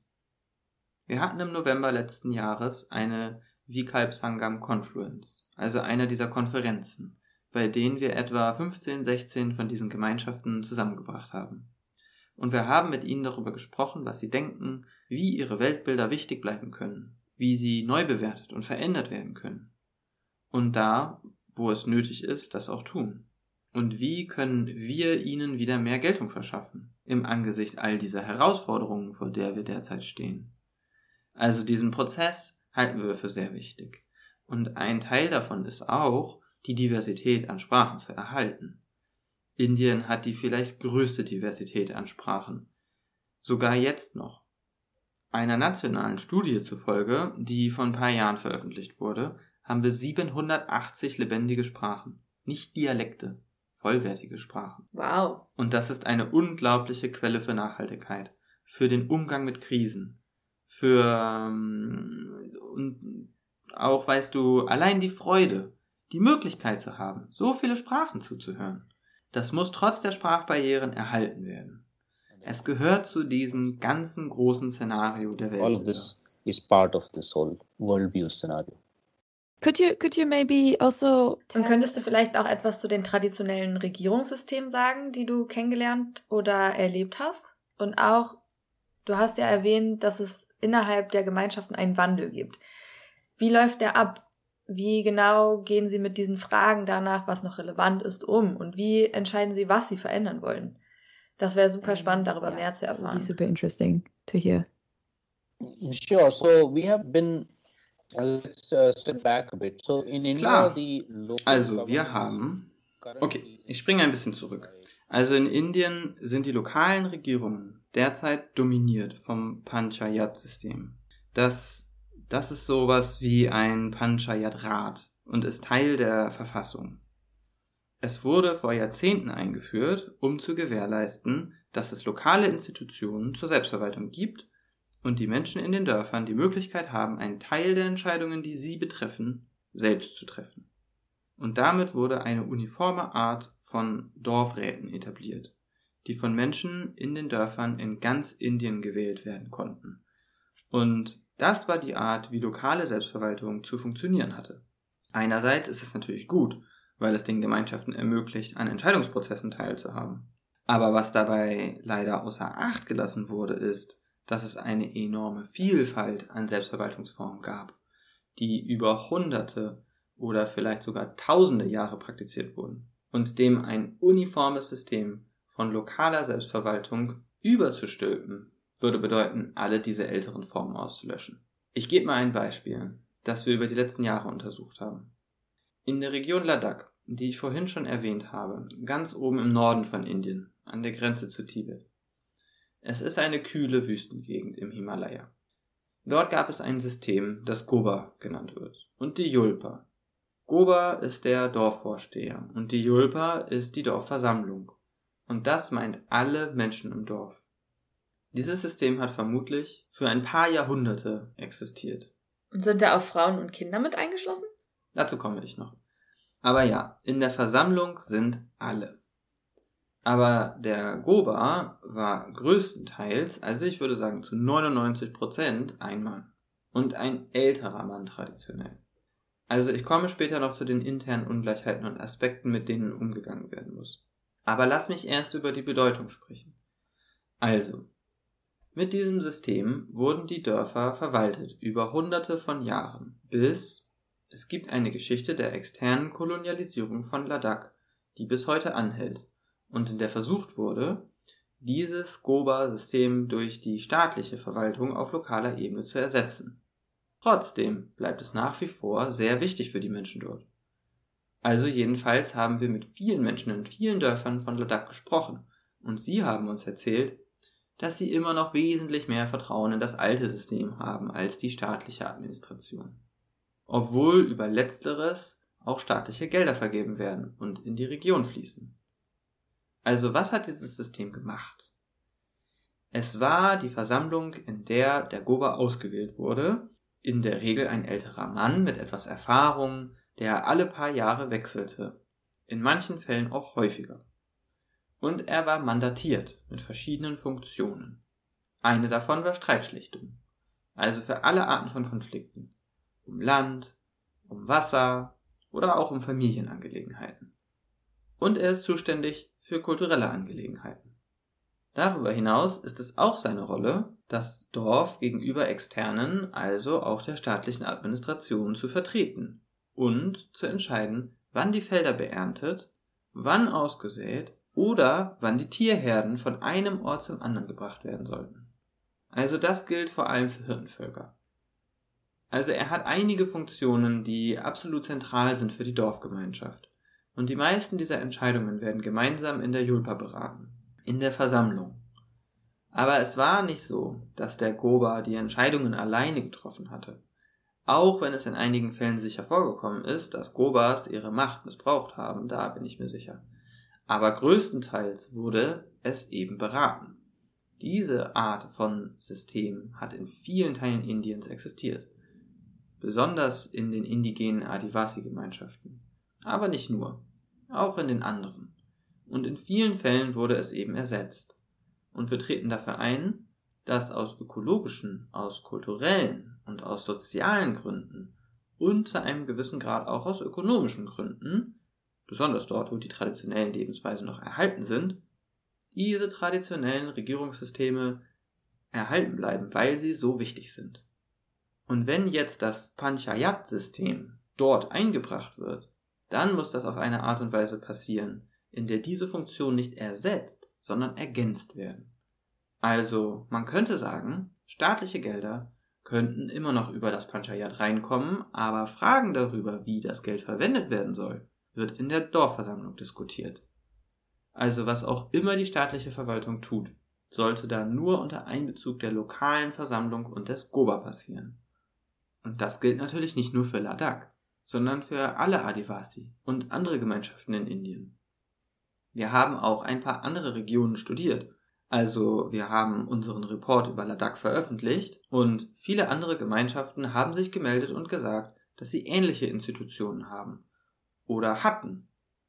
Wir hatten im November letzten Jahres eine Vikalp Sangam Confluence, also eine dieser Konferenzen, bei denen wir etwa 15, 16 von diesen Gemeinschaften zusammengebracht haben und wir haben mit ihnen darüber gesprochen, was sie denken, wie ihre Weltbilder wichtig bleiben können, wie sie neu bewertet und verändert werden können. Und da, wo es nötig ist, das auch tun. Und wie können wir ihnen wieder mehr Geltung verschaffen, im Angesicht all dieser Herausforderungen, vor der wir derzeit stehen. Also diesen Prozess halten wir für sehr wichtig. Und ein Teil davon ist auch, die Diversität an Sprachen zu erhalten. Indien hat die vielleicht größte Diversität an Sprachen. Sogar jetzt noch. Einer nationalen Studie zufolge, die vor ein paar Jahren veröffentlicht wurde, haben wir 780 lebendige Sprachen, nicht Dialekte, vollwertige Sprachen. Wow. Und das ist eine unglaubliche Quelle für Nachhaltigkeit, für den Umgang mit Krisen, für ähm, und auch, weißt du, allein die Freude, die Möglichkeit zu haben, so viele Sprachen zuzuhören. Das muss trotz der Sprachbarrieren erhalten werden. Es gehört zu diesem ganzen großen Szenario der Welt. All of this is part of this whole worldview scenario. Could you could you maybe also Und könntest du vielleicht auch etwas zu den traditionellen Regierungssystemen sagen, die du kennengelernt oder erlebt hast? Und auch, du hast ja erwähnt, dass es innerhalb der Gemeinschaften einen Wandel gibt. Wie läuft der ab? Wie genau gehen Sie mit diesen Fragen danach, was noch relevant ist, um? Und wie entscheiden Sie, was Sie verändern wollen? Das wäre super spannend, darüber Yeah, mehr zu that would be erfahren. super interesting to hear. Sure. So we have been. Let's uh, step back a bit. So in India, Klar. the local Also, wir haben. Okay, ich springe ein bisschen zurück. Also in Indien sind die lokalen Regierungen derzeit dominiert vom Panchayat-System. Das, das ist sowas wie ein Panchayat-Rat und ist Teil der Verfassung. Es wurde vor Jahrzehnten eingeführt, um zu gewährleisten, dass es lokale Institutionen zur Selbstverwaltung gibt und die Menschen in den Dörfern die Möglichkeit haben, einen Teil der Entscheidungen, die sie betreffen, selbst zu treffen. Und damit wurde eine uniforme Art von Dorfräten etabliert, die von Menschen in den Dörfern in ganz Indien gewählt werden konnten. Und das war die Art, wie lokale Selbstverwaltung zu funktionieren hatte. Einerseits ist es natürlich gut, weil es den Gemeinschaften ermöglicht, an Entscheidungsprozessen teilzuhaben. Aber was dabei leider außer Acht gelassen wurde, ist, dass es eine enorme Vielfalt an Selbstverwaltungsformen gab, die über Hunderte oder vielleicht sogar tausende Jahre praktiziert wurden und dem ein uniformes System von lokaler Selbstverwaltung überzustülpen, würde bedeuten, alle diese älteren Formen auszulöschen. Ich gebe mal ein Beispiel, das wir über die letzten Jahre untersucht haben. In der Region Ladakh, die ich vorhin schon erwähnt habe, ganz oben im Norden von Indien, an der Grenze zu Tibet. Es ist eine kühle Wüstengegend im Himalaya. Dort gab es ein System, das Goba genannt wird, und die Yulpa. Goba ist der Dorfvorsteher und die Yulpa ist die Dorfversammlung. Und das meint alle Menschen im Dorf. Dieses System hat vermutlich für ein paar Jahrhunderte existiert. Und sind da auch Frauen und Kinder mit eingeschlossen? Dazu komme ich noch. Aber ja, in der Versammlung sind alle. Aber der Goba war größtenteils, also ich würde sagen zu 99 Prozent, ein Mann. Und ein älterer Mann traditionell. Also ich komme später noch zu den internen Ungleichheiten und Aspekten, mit denen umgegangen werden muss. Aber lass mich erst über die Bedeutung sprechen. Also, mit diesem System wurden die Dörfer verwaltet über hunderte von Jahren, bis es gibt eine Geschichte der externen Kolonialisierung von Ladakh, die bis heute anhält und in der versucht wurde, dieses Goba-System durch die staatliche Verwaltung auf lokaler Ebene zu ersetzen. Trotzdem bleibt es nach wie vor sehr wichtig für die Menschen dort. Also jedenfalls haben wir mit vielen Menschen in vielen Dörfern von Ladakh gesprochen und sie haben uns erzählt, dass sie immer noch wesentlich mehr Vertrauen in das alte System haben als die staatliche Administration. Obwohl über letzteres auch staatliche Gelder vergeben werden und in die Region fließen. Also was hat dieses System gemacht? Es war die Versammlung, in der der Goba ausgewählt wurde, in der Regel ein älterer Mann mit etwas Erfahrung, der alle paar Jahre wechselte, in manchen Fällen auch häufiger. Und er war mandatiert mit verschiedenen Funktionen. Eine davon war Streitschlichtung, also für alle Arten von Konflikten, um Land, um Wasser oder auch um Familienangelegenheiten. Und er ist zuständig für kulturelle Angelegenheiten. Darüber hinaus ist es auch seine Rolle, das Dorf gegenüber externen, also auch der staatlichen Administration zu vertreten und zu entscheiden, wann die Felder beerntet, wann ausgesät oder wann die Tierherden von einem Ort zum anderen gebracht werden sollten. Also das gilt vor allem für Hirtenvölker. Also er hat einige Funktionen, die absolut zentral sind für die Dorfgemeinschaft. Und die meisten dieser Entscheidungen werden gemeinsam in der Julpa beraten, in der Versammlung. Aber es war nicht so, dass der Goba die Entscheidungen alleine getroffen hatte. Auch wenn es in einigen Fällen sicher vorgekommen ist, dass Gobas ihre Macht missbraucht haben, da bin ich mir sicher. Aber größtenteils wurde es eben beraten. Diese Art von System hat in vielen Teilen Indiens existiert. Besonders in den indigenen Adivasi-Gemeinschaften. Aber nicht nur. Auch in den anderen. Und in vielen Fällen wurde es eben ersetzt und wir treten dafür ein, dass aus ökologischen, aus kulturellen und aus sozialen Gründen und zu einem gewissen Grad auch aus ökonomischen Gründen, besonders dort, wo die traditionellen Lebensweisen noch erhalten sind, diese traditionellen Regierungssysteme erhalten bleiben, weil sie so wichtig sind. Und wenn jetzt das Panchayat-System dort eingebracht wird, dann muss das auf eine Art und Weise passieren, in der diese Funktion nicht ersetzt, sondern ergänzt werden. Also, man könnte sagen, staatliche Gelder könnten immer noch über das Panchayat reinkommen, aber Fragen darüber, wie das Geld verwendet werden soll, wird in der Dorfversammlung diskutiert. Also was auch immer die staatliche Verwaltung tut, sollte da nur unter Einbezug der lokalen Versammlung und des Goba passieren. Und das gilt natürlich nicht nur für Ladakh, sondern für alle Adivasi und andere Gemeinschaften in Indien. Wir haben auch ein paar andere Regionen studiert. Also wir haben unseren Report über Ladakh veröffentlicht und viele andere Gemeinschaften haben sich gemeldet und gesagt, dass sie ähnliche Institutionen haben oder hatten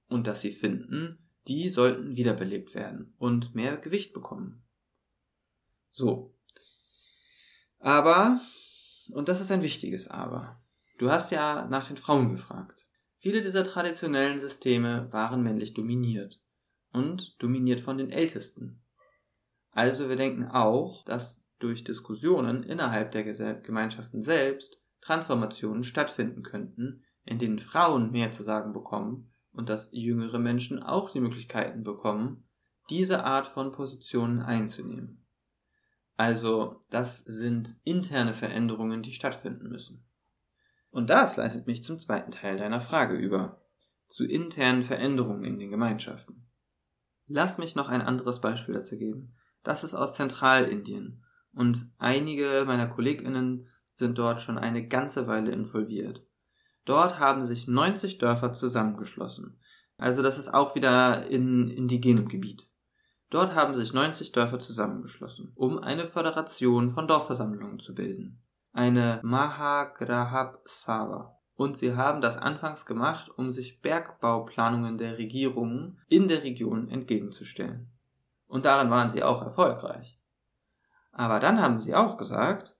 und dass sie finden, die sollten wiederbelebt werden und mehr Gewicht bekommen. So. Aber, und das ist ein wichtiges Aber, du hast ja nach den Frauen gefragt. Viele dieser traditionellen Systeme waren männlich dominiert und dominiert von den Ältesten. Also wir denken auch, dass durch Diskussionen innerhalb der Gemeinschaften selbst Transformationen stattfinden könnten, in denen Frauen mehr zu sagen bekommen und dass jüngere Menschen auch die Möglichkeiten bekommen, diese Art von Positionen einzunehmen. Also das sind interne Veränderungen, die stattfinden müssen. Und das leitet mich zum zweiten Teil deiner Frage über, zu internen Veränderungen in den Gemeinschaften. Lass mich noch ein anderes Beispiel dazu geben. Das ist aus Zentralindien und einige meiner Kolleginnen sind dort schon eine ganze Weile involviert. Dort haben sich 90 Dörfer zusammengeschlossen. Also das ist auch wieder in indigenem Gebiet. Dort haben sich 90 Dörfer zusammengeschlossen, um eine Föderation von Dorfversammlungen zu bilden. Eine Mahagrahab Sava und sie haben das anfangs gemacht, um sich Bergbauplanungen der Regierungen in der Region entgegenzustellen. Und darin waren sie auch erfolgreich. Aber dann haben sie auch gesagt,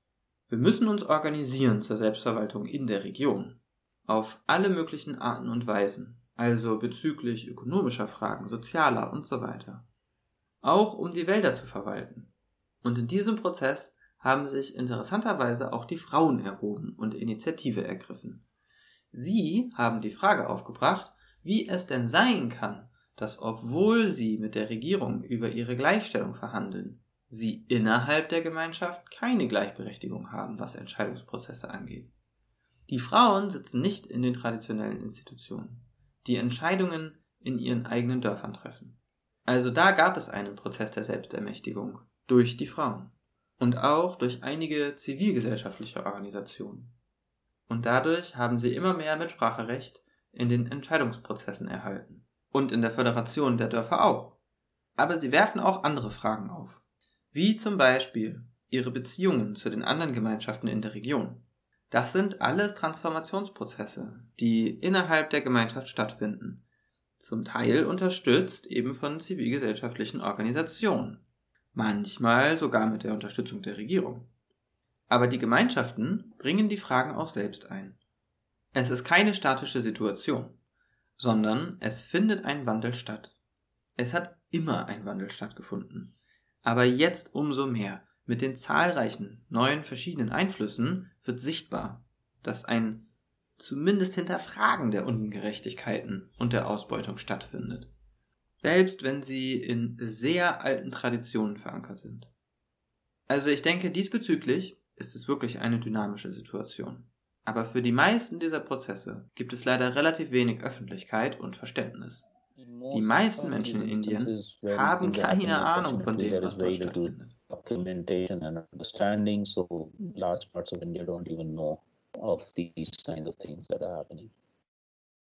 wir müssen uns organisieren zur Selbstverwaltung in der Region. Auf alle möglichen Arten und Weisen, also bezüglich ökonomischer Fragen, sozialer und so weiter. Auch um die Wälder zu verwalten. Und in diesem Prozess haben sich interessanterweise auch die Frauen erhoben und Initiative ergriffen. Sie haben die Frage aufgebracht, wie es denn sein kann, dass obwohl sie mit der Regierung über ihre Gleichstellung verhandeln, sie innerhalb der Gemeinschaft keine Gleichberechtigung haben, was Entscheidungsprozesse angeht. Die Frauen sitzen nicht in den traditionellen Institutionen, die Entscheidungen in ihren eigenen Dörfern treffen. Also da gab es einen Prozess der Selbstermächtigung durch die Frauen und auch durch einige zivilgesellschaftliche Organisationen und dadurch haben sie immer mehr Mitspracherecht in den Entscheidungsprozessen erhalten. Und in der Föderation der Dörfer auch. Aber sie werfen auch andere Fragen auf. Wie zum Beispiel ihre Beziehungen zu den anderen Gemeinschaften in der Region. Das sind alles Transformationsprozesse, die innerhalb der Gemeinschaft stattfinden. Zum Teil unterstützt eben von zivilgesellschaftlichen Organisationen. Manchmal sogar mit der Unterstützung der Regierung. Aber die Gemeinschaften bringen die Fragen auch selbst ein. Es ist keine statische Situation, sondern es findet ein Wandel statt. Es hat immer ein Wandel stattgefunden. Aber jetzt umso mehr. Mit den zahlreichen neuen verschiedenen Einflüssen wird sichtbar, dass ein zumindest Hinterfragen der Ungerechtigkeiten und der Ausbeutung stattfindet. Selbst wenn sie in sehr alten Traditionen verankert sind. Also ich denke, diesbezüglich ist es wirklich eine dynamische Situation. Aber für die meisten dieser Prozesse gibt es leider relativ wenig Öffentlichkeit und Verständnis. Die meisten Menschen in Indien haben keine Ahnung von dem, was dort stattfindet. Documentation and understanding, so large parts of India don't even know of these kind of things that are happening.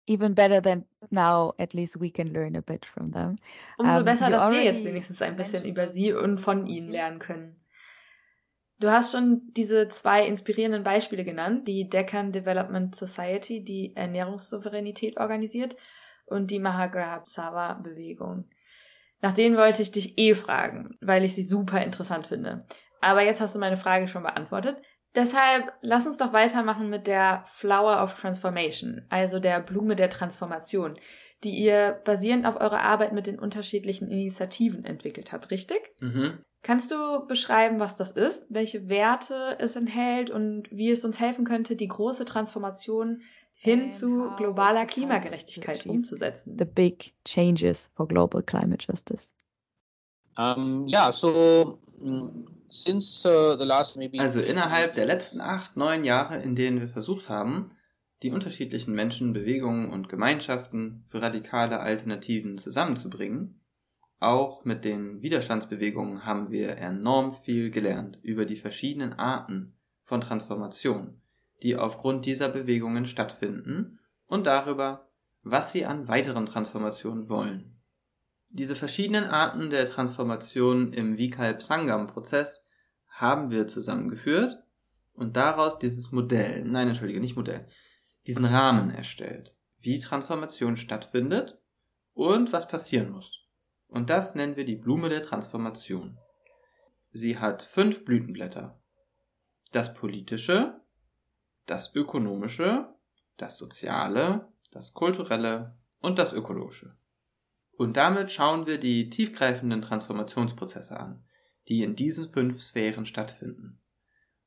Even better than now, at least we can learn a bit from them. Umso Um, besser, dass wir already jetzt wenigstens ein bisschen über sie und von ihnen lernen können. Du hast schon diese zwei inspirierenden Beispiele genannt, die Deccan Development Society, die Ernährungssouveränität organisiert, und die Mahagrabsava-Bewegung. Nach denen wollte ich dich eh fragen, weil ich sie super interessant finde. Aber jetzt hast du meine Frage schon beantwortet. Deshalb lass uns doch weitermachen mit der Flower of Transformation, also der Blume der Transformation, die ihr basierend auf eurer Arbeit mit den unterschiedlichen Initiativen entwickelt habt, richtig? Mhm. Kannst du beschreiben, was das ist, welche Werte es enthält und wie es uns helfen könnte, die große Transformation hin zu globaler Klimagerechtigkeit umzusetzen? the big changes for global climate justice. Um, yeah, so mm, since uh, the last maybe Also innerhalb der letzten acht, neun Jahre, in denen wir versucht haben, die unterschiedlichen Menschen, Bewegungen und Gemeinschaften für radikale Alternativen zusammenzubringen, auch mit den Widerstandsbewegungen haben wir enorm viel gelernt über die verschiedenen Arten von Transformation, die aufgrund dieser Bewegungen stattfinden und darüber, was sie an weiteren Transformationen wollen. Diese verschiedenen Arten der Transformation im Vikalp Sangam Prozess haben wir zusammengeführt und daraus dieses Modell, nein, entschuldige, nicht Modell, diesen Rahmen erstellt, wie Transformation stattfindet und was passieren muss. Und das nennen wir die Blume der Transformation. Sie hat fünf Blütenblätter. Das politische, das ökonomische, das soziale, das kulturelle und das ökologische. Und damit schauen wir die tiefgreifenden Transformationsprozesse an, die in diesen fünf Sphären stattfinden.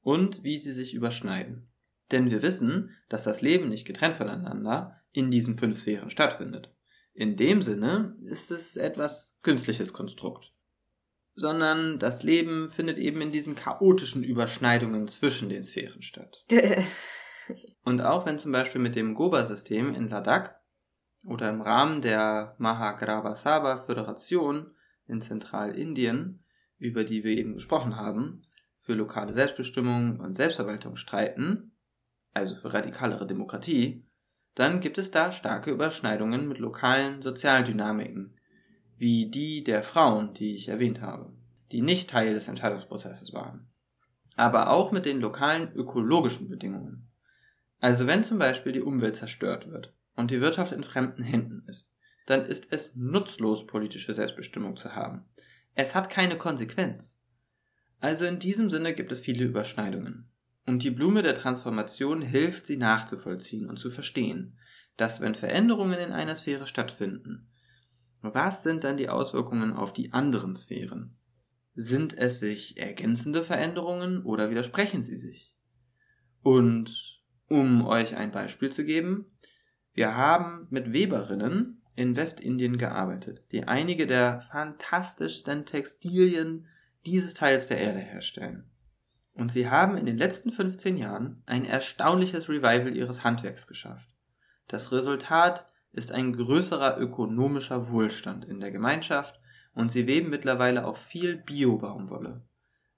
Und wie sie sich überschneiden. Denn wir wissen, dass das Leben nicht getrennt voneinander in diesen fünf Sphären stattfindet. In dem Sinne ist es etwas künstliches Konstrukt. Sondern das Leben findet eben in diesen chaotischen Überschneidungen zwischen den Sphären statt. Und auch wenn zum Beispiel mit dem Goba-System in Ladakh oder im Rahmen der Mahagrabha Föderation in Zentralindien, über die wir eben gesprochen haben, für lokale Selbstbestimmung und Selbstverwaltung streiten, also für radikalere Demokratie, dann gibt es da starke Überschneidungen mit lokalen Sozialdynamiken, wie die der Frauen, die ich erwähnt habe, die nicht Teil des Entscheidungsprozesses waren. Aber auch mit den lokalen ökologischen Bedingungen. Also wenn zum Beispiel die Umwelt zerstört wird und die Wirtschaft in fremden Händen ist, dann ist es nutzlos, politische Selbstbestimmung zu haben. Es hat keine Konsequenz. Also in diesem Sinne gibt es viele Überschneidungen. Und die Blume der Transformation hilft, sie nachzuvollziehen und zu verstehen, dass wenn Veränderungen in einer Sphäre stattfinden, was sind dann die Auswirkungen auf die anderen Sphären? Sind es sich ergänzende Veränderungen oder widersprechen sie sich? Und um euch ein Beispiel zu geben, wir haben mit Weberinnen in Westindien gearbeitet, die einige der fantastischsten Textilien dieses Teils der Erde herstellen. Und sie haben in den letzten 15 Jahren ein erstaunliches Revival ihres Handwerks geschafft. Das Resultat ist ein größerer ökonomischer Wohlstand in der Gemeinschaft und sie weben mittlerweile auch viel Bio-Baumwolle.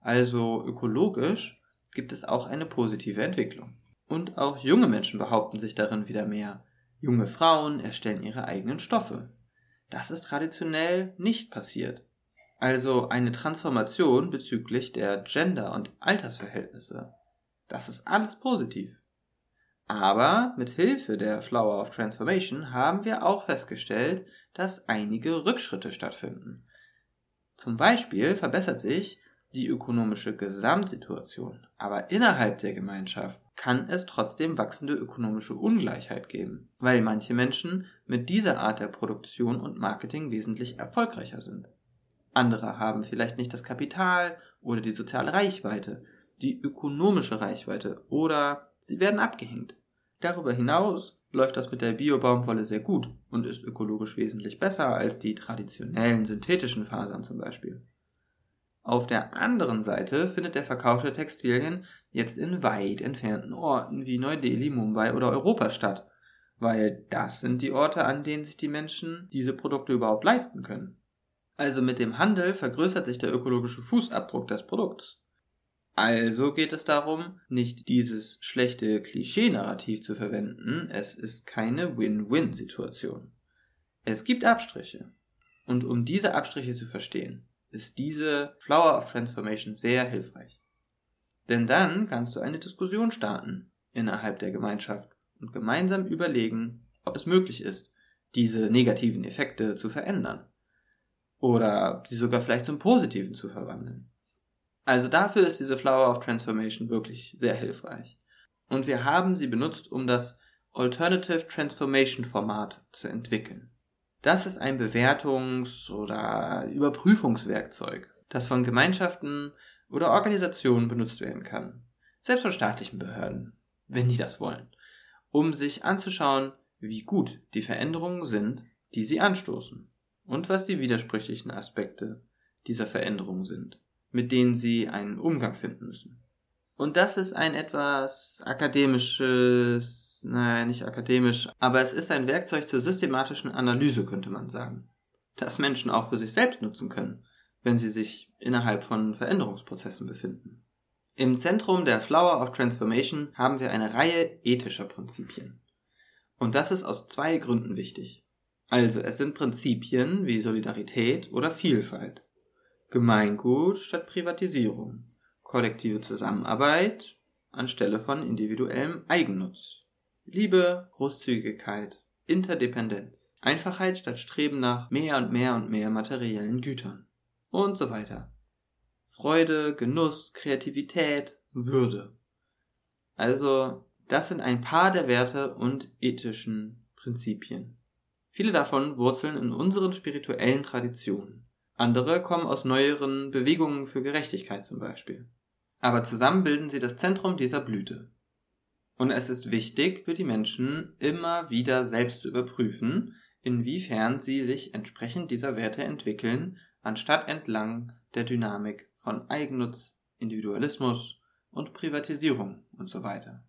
Also ökologisch gibt es auch eine positive Entwicklung. Und auch junge Menschen behaupten sich darin wieder mehr. Junge Frauen erstellen ihre eigenen Stoffe. Das ist traditionell nicht passiert. Also eine Transformation bezüglich der Gender- und Altersverhältnisse. Das ist alles positiv. Aber mit Hilfe der Flower of Transformation haben wir auch festgestellt, dass einige Rückschritte stattfinden. Zum Beispiel verbessert sich die ökonomische Gesamtsituation, aber innerhalb der Gemeinschaft kann es trotzdem wachsende ökonomische Ungleichheit geben, weil manche Menschen mit dieser Art der Produktion und Marketing wesentlich erfolgreicher sind. Andere haben vielleicht nicht das Kapital oder die soziale Reichweite, die ökonomische Reichweite oder sie werden abgehängt. Darüber hinaus läuft das mit der Biobaumwolle sehr gut und ist ökologisch wesentlich besser als die traditionellen synthetischen Fasern zum Beispiel. Auf der anderen Seite findet der Verkauf der Textilien jetzt in weit entfernten Orten wie Neu-Delhi, Mumbai oder Europa statt, weil das sind die Orte, an denen sich die Menschen diese Produkte überhaupt leisten können. Also mit dem Handel vergrößert sich der ökologische Fußabdruck des Produkts. Also geht es darum, nicht dieses schlechte Klischee-Narrativ zu verwenden, es ist keine Win-Win-Situation. Es gibt Abstriche. Und um diese Abstriche zu verstehen, ist diese Flower of Transformation sehr hilfreich. Denn dann kannst du eine Diskussion starten innerhalb der Gemeinschaft und gemeinsam überlegen, ob es möglich ist, diese negativen Effekte zu verändern. Oder sie sogar vielleicht zum Positiven zu verwandeln. Also dafür ist diese Flower of Transformation wirklich sehr hilfreich. Und wir haben sie benutzt, um das Alternative Transformation Format zu entwickeln. Das ist ein Bewertungs- oder Überprüfungswerkzeug, das von Gemeinschaften oder Organisationen benutzt werden kann. Selbst von staatlichen Behörden, wenn die das wollen, um sich anzuschauen, wie gut die Veränderungen sind, die sie anstoßen und was die widersprüchlichen Aspekte dieser Veränderungen sind, mit denen sie einen Umgang finden müssen. Und das ist ein etwas akademisches, naja, nicht akademisch, aber es ist ein Werkzeug zur systematischen Analyse, könnte man sagen, das Menschen auch für sich selbst nutzen können, wenn sie sich innerhalb von Veränderungsprozessen befinden. Im Zentrum der Flower of Transformation haben wir eine Reihe ethischer Prinzipien. Und das ist aus zwei Gründen wichtig. Also es sind Prinzipien wie Solidarität oder Vielfalt, Gemeingut statt Privatisierung, kollektive Zusammenarbeit anstelle von individuellem Eigennutz. Liebe, Großzügigkeit, Interdependenz, Einfachheit statt Streben nach mehr und mehr und mehr materiellen Gütern und so weiter. Freude, Genuss, Kreativität, Würde. Also, das sind ein paar der Werte und ethischen Prinzipien. Viele davon wurzeln in unseren spirituellen Traditionen. Andere kommen aus neueren Bewegungen für Gerechtigkeit zum Beispiel aber zusammen bilden sie das Zentrum dieser Blüte. Und es ist wichtig für die Menschen, immer wieder selbst zu überprüfen, inwiefern sie sich entsprechend dieser Werte entwickeln, anstatt entlang der Dynamik von Eigennutz, Individualismus und Privatisierung und so weiter.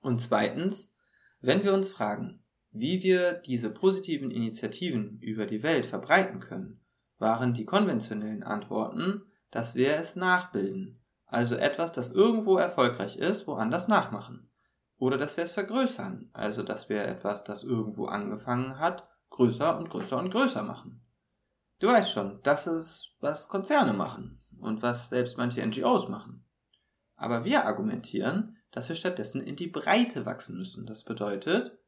Und zweitens, wenn wir uns fragen, wie wir diese positiven Initiativen über die Welt verbreiten können, waren die konventionellen Antworten, dass wir es nachbilden, also etwas, das irgendwo erfolgreich ist, woanders nachmachen. Oder dass wir es vergrößern, also dass wir etwas, das irgendwo angefangen hat, größer und größer und größer machen. Du weißt schon, das ist, was Konzerne machen und was selbst manche NGOs machen. Aber wir argumentieren, dass wir stattdessen in die Breite wachsen müssen. Das bedeutet,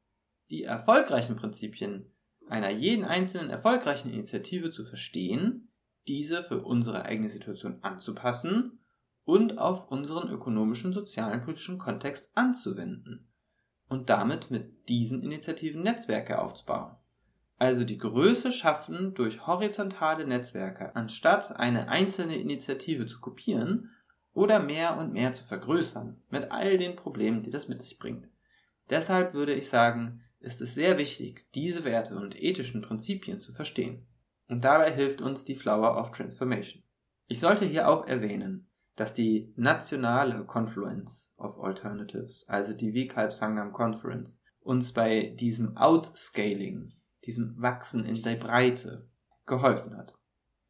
die erfolgreichen Prinzipien einer jeden einzelnen erfolgreichen Initiative zu verstehen, diese für unsere eigene Situation anzupassen und auf unseren ökonomischen, sozialen, politischen Kontext anzuwenden und damit mit diesen Initiativen Netzwerke aufzubauen. Also die Größe schaffen durch horizontale Netzwerke, anstatt eine einzelne Initiative zu kopieren oder mehr und mehr zu vergrößern, mit all den Problemen, die das mit sich bringt. Deshalb würde ich sagen, ist es sehr wichtig, diese Werte und ethischen Prinzipien zu verstehen. Und dabei hilft uns die Flower of Transformation. Ich sollte hier auch erwähnen, dass die nationale Confluence of Alternatives, also die Vikalp Sangam Conference, uns bei diesem Outscaling, diesem Wachsen in der Breite geholfen hat.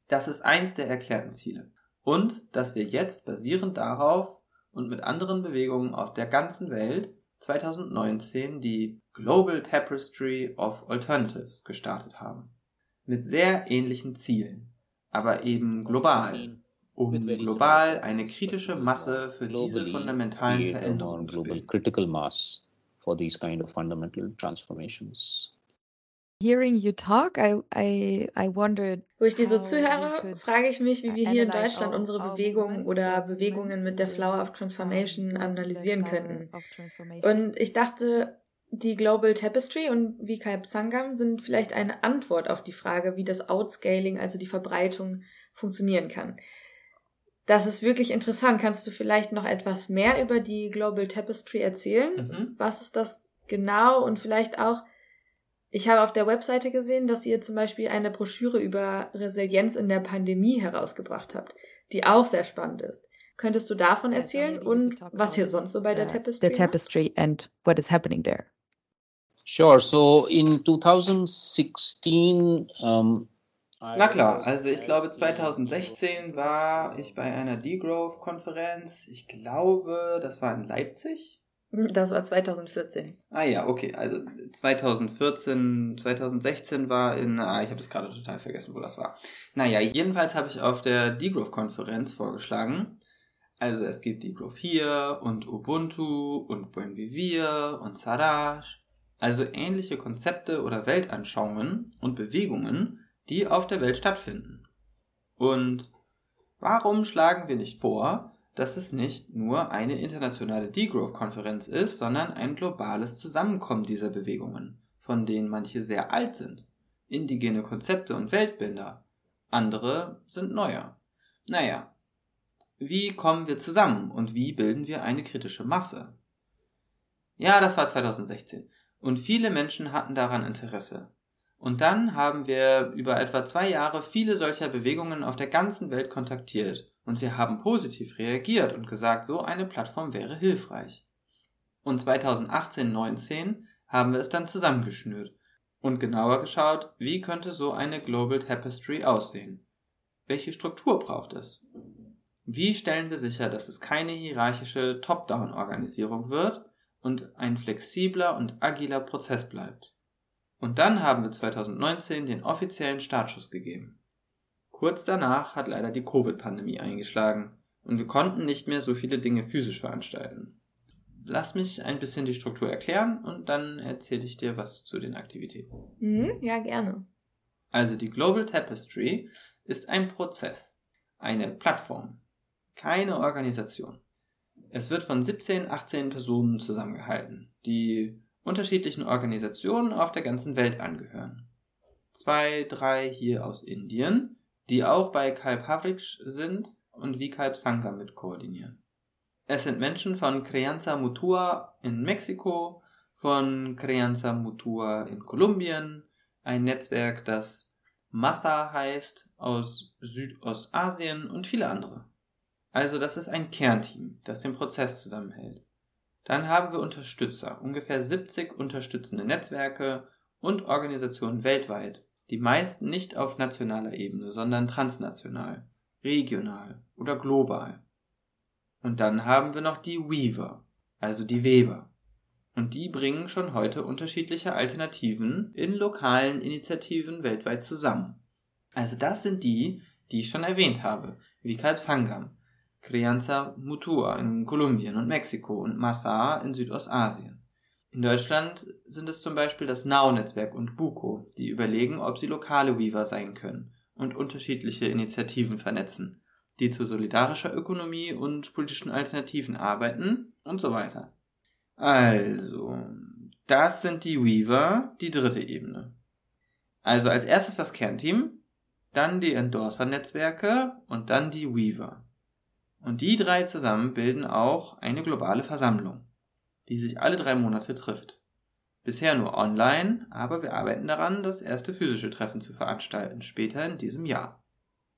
Das ist eins der erklärten Ziele. Und dass wir jetzt basierend darauf und mit anderen Bewegungen auf der ganzen Welt 2019 die Global Tapestry of Alternatives gestartet haben. Mit sehr ähnlichen Zielen, aber eben global. Um global eine kritische Masse für diese fundamentalen Veränderungen zu bilden. Hearing you talk, I, I, I wondered. Wo ich dir so zuhöre, frage ich mich, wie wir hier in Deutschland unsere Bewegungen oder Bewegungen mit der Flower of Transformation analysieren könnten. Und ich dachte, die Global Tapestry und Vikai Sangam sind vielleicht eine Antwort auf die Frage, wie das Outscaling, also die Verbreitung, funktionieren kann. Das ist wirklich interessant. Kannst du vielleicht noch etwas mehr über die Global Tapestry erzählen? Mhm. Was ist das genau und vielleicht auch, Ich habe auf der Webseite gesehen, dass ihr zum Beispiel eine Broschüre über Resilienz in der Pandemie herausgebracht habt, die auch sehr spannend ist. Könntest du davon erzählen und was ihr sonst so bei der Tapestry The tapestry and what is happening there. Sure. So in 2016, um, Na klar, also ich glaube 2016 war ich bei einer Degrowth-Konferenz. Ich glaube, das war in Leipzig. Das war 2014. Ah ja, okay. Also 2014, 2016 war in, ah, ich habe das gerade total vergessen, wo das war. Naja, jedenfalls habe ich auf der Degrowth-Konferenz vorgeschlagen. Also es gibt Degrowth hier und Ubuntu und Buen Vivir und Saraj. Also ähnliche Konzepte oder Weltanschauungen und Bewegungen, die auf der Welt stattfinden. Und warum schlagen wir nicht vor, dass es nicht nur eine internationale Degrowth-Konferenz ist, sondern ein globales Zusammenkommen dieser Bewegungen, von denen manche sehr alt sind, indigene Konzepte und Weltbilder, andere sind neuer. Naja, wie kommen wir zusammen und wie bilden wir eine kritische Masse? Ja, das war 2016 und viele Menschen hatten daran Interesse. Und dann haben wir über etwa zwei Jahre viele solcher Bewegungen auf der ganzen Welt kontaktiert und sie haben positiv reagiert und gesagt, so eine Plattform wäre hilfreich. Und 2018-19 haben wir es dann zusammengeschnürt und genauer geschaut, wie könnte so eine Global Tapestry aussehen? Welche Struktur braucht es? Wie stellen wir sicher, dass es keine hierarchische Top-Down-Organisierung wird und ein flexibler und agiler Prozess bleibt? Und dann haben wir 2019 den offiziellen Startschuss gegeben. Kurz danach hat leider die Covid-Pandemie eingeschlagen und wir konnten nicht mehr so viele Dinge physisch veranstalten. Lass mich ein bisschen die Struktur erklären und dann erzähle ich dir was zu den Aktivitäten. Mhm, ja, gerne. Also die Global Tapestry ist ein Prozess, eine Plattform, keine Organisation. Es wird von 17, 18 Personen zusammengehalten, die unterschiedlichen Organisationen auf der ganzen Welt angehören. Zwei, drei hier aus Indien, die auch bei Kalb Havric sind und wie Kalb Sangha mit koordinieren. Es sind Menschen von Crianza Mutua in Mexiko, von Crianza Mutua in Kolumbien, ein Netzwerk, das Massa heißt, aus Südostasien und viele andere. Also das ist ein Kernteam, das den Prozess zusammenhält. Dann haben wir Unterstützer, ungefähr 70 unterstützende Netzwerke und Organisationen weltweit, die meist nicht auf nationaler Ebene, sondern transnational, regional oder global. Und dann haben wir noch die Weaver, also die Weber. Und die bringen schon heute unterschiedliche Alternativen in lokalen Initiativen weltweit zusammen. Also das sind die, die ich schon erwähnt habe, wie Kalb Sangam, Crianza Mutua in Kolumbien und Mexiko und Massa in Südostasien. In Deutschland sind es zum Beispiel das Now-Netzwerk und Buko, die überlegen, ob sie lokale Weaver sein können und unterschiedliche Initiativen vernetzen, die zu solidarischer Ökonomie und politischen Alternativen arbeiten und so weiter. Also, das sind die Weaver, die dritte Ebene. Also als erstes das Kernteam, dann die Endorser-Netzwerke und dann die Weaver. Und die drei zusammen bilden auch eine globale Versammlung, die sich alle drei Monate trifft. Bisher nur online, aber wir arbeiten daran, das erste physische Treffen zu veranstalten, später in diesem Jahr.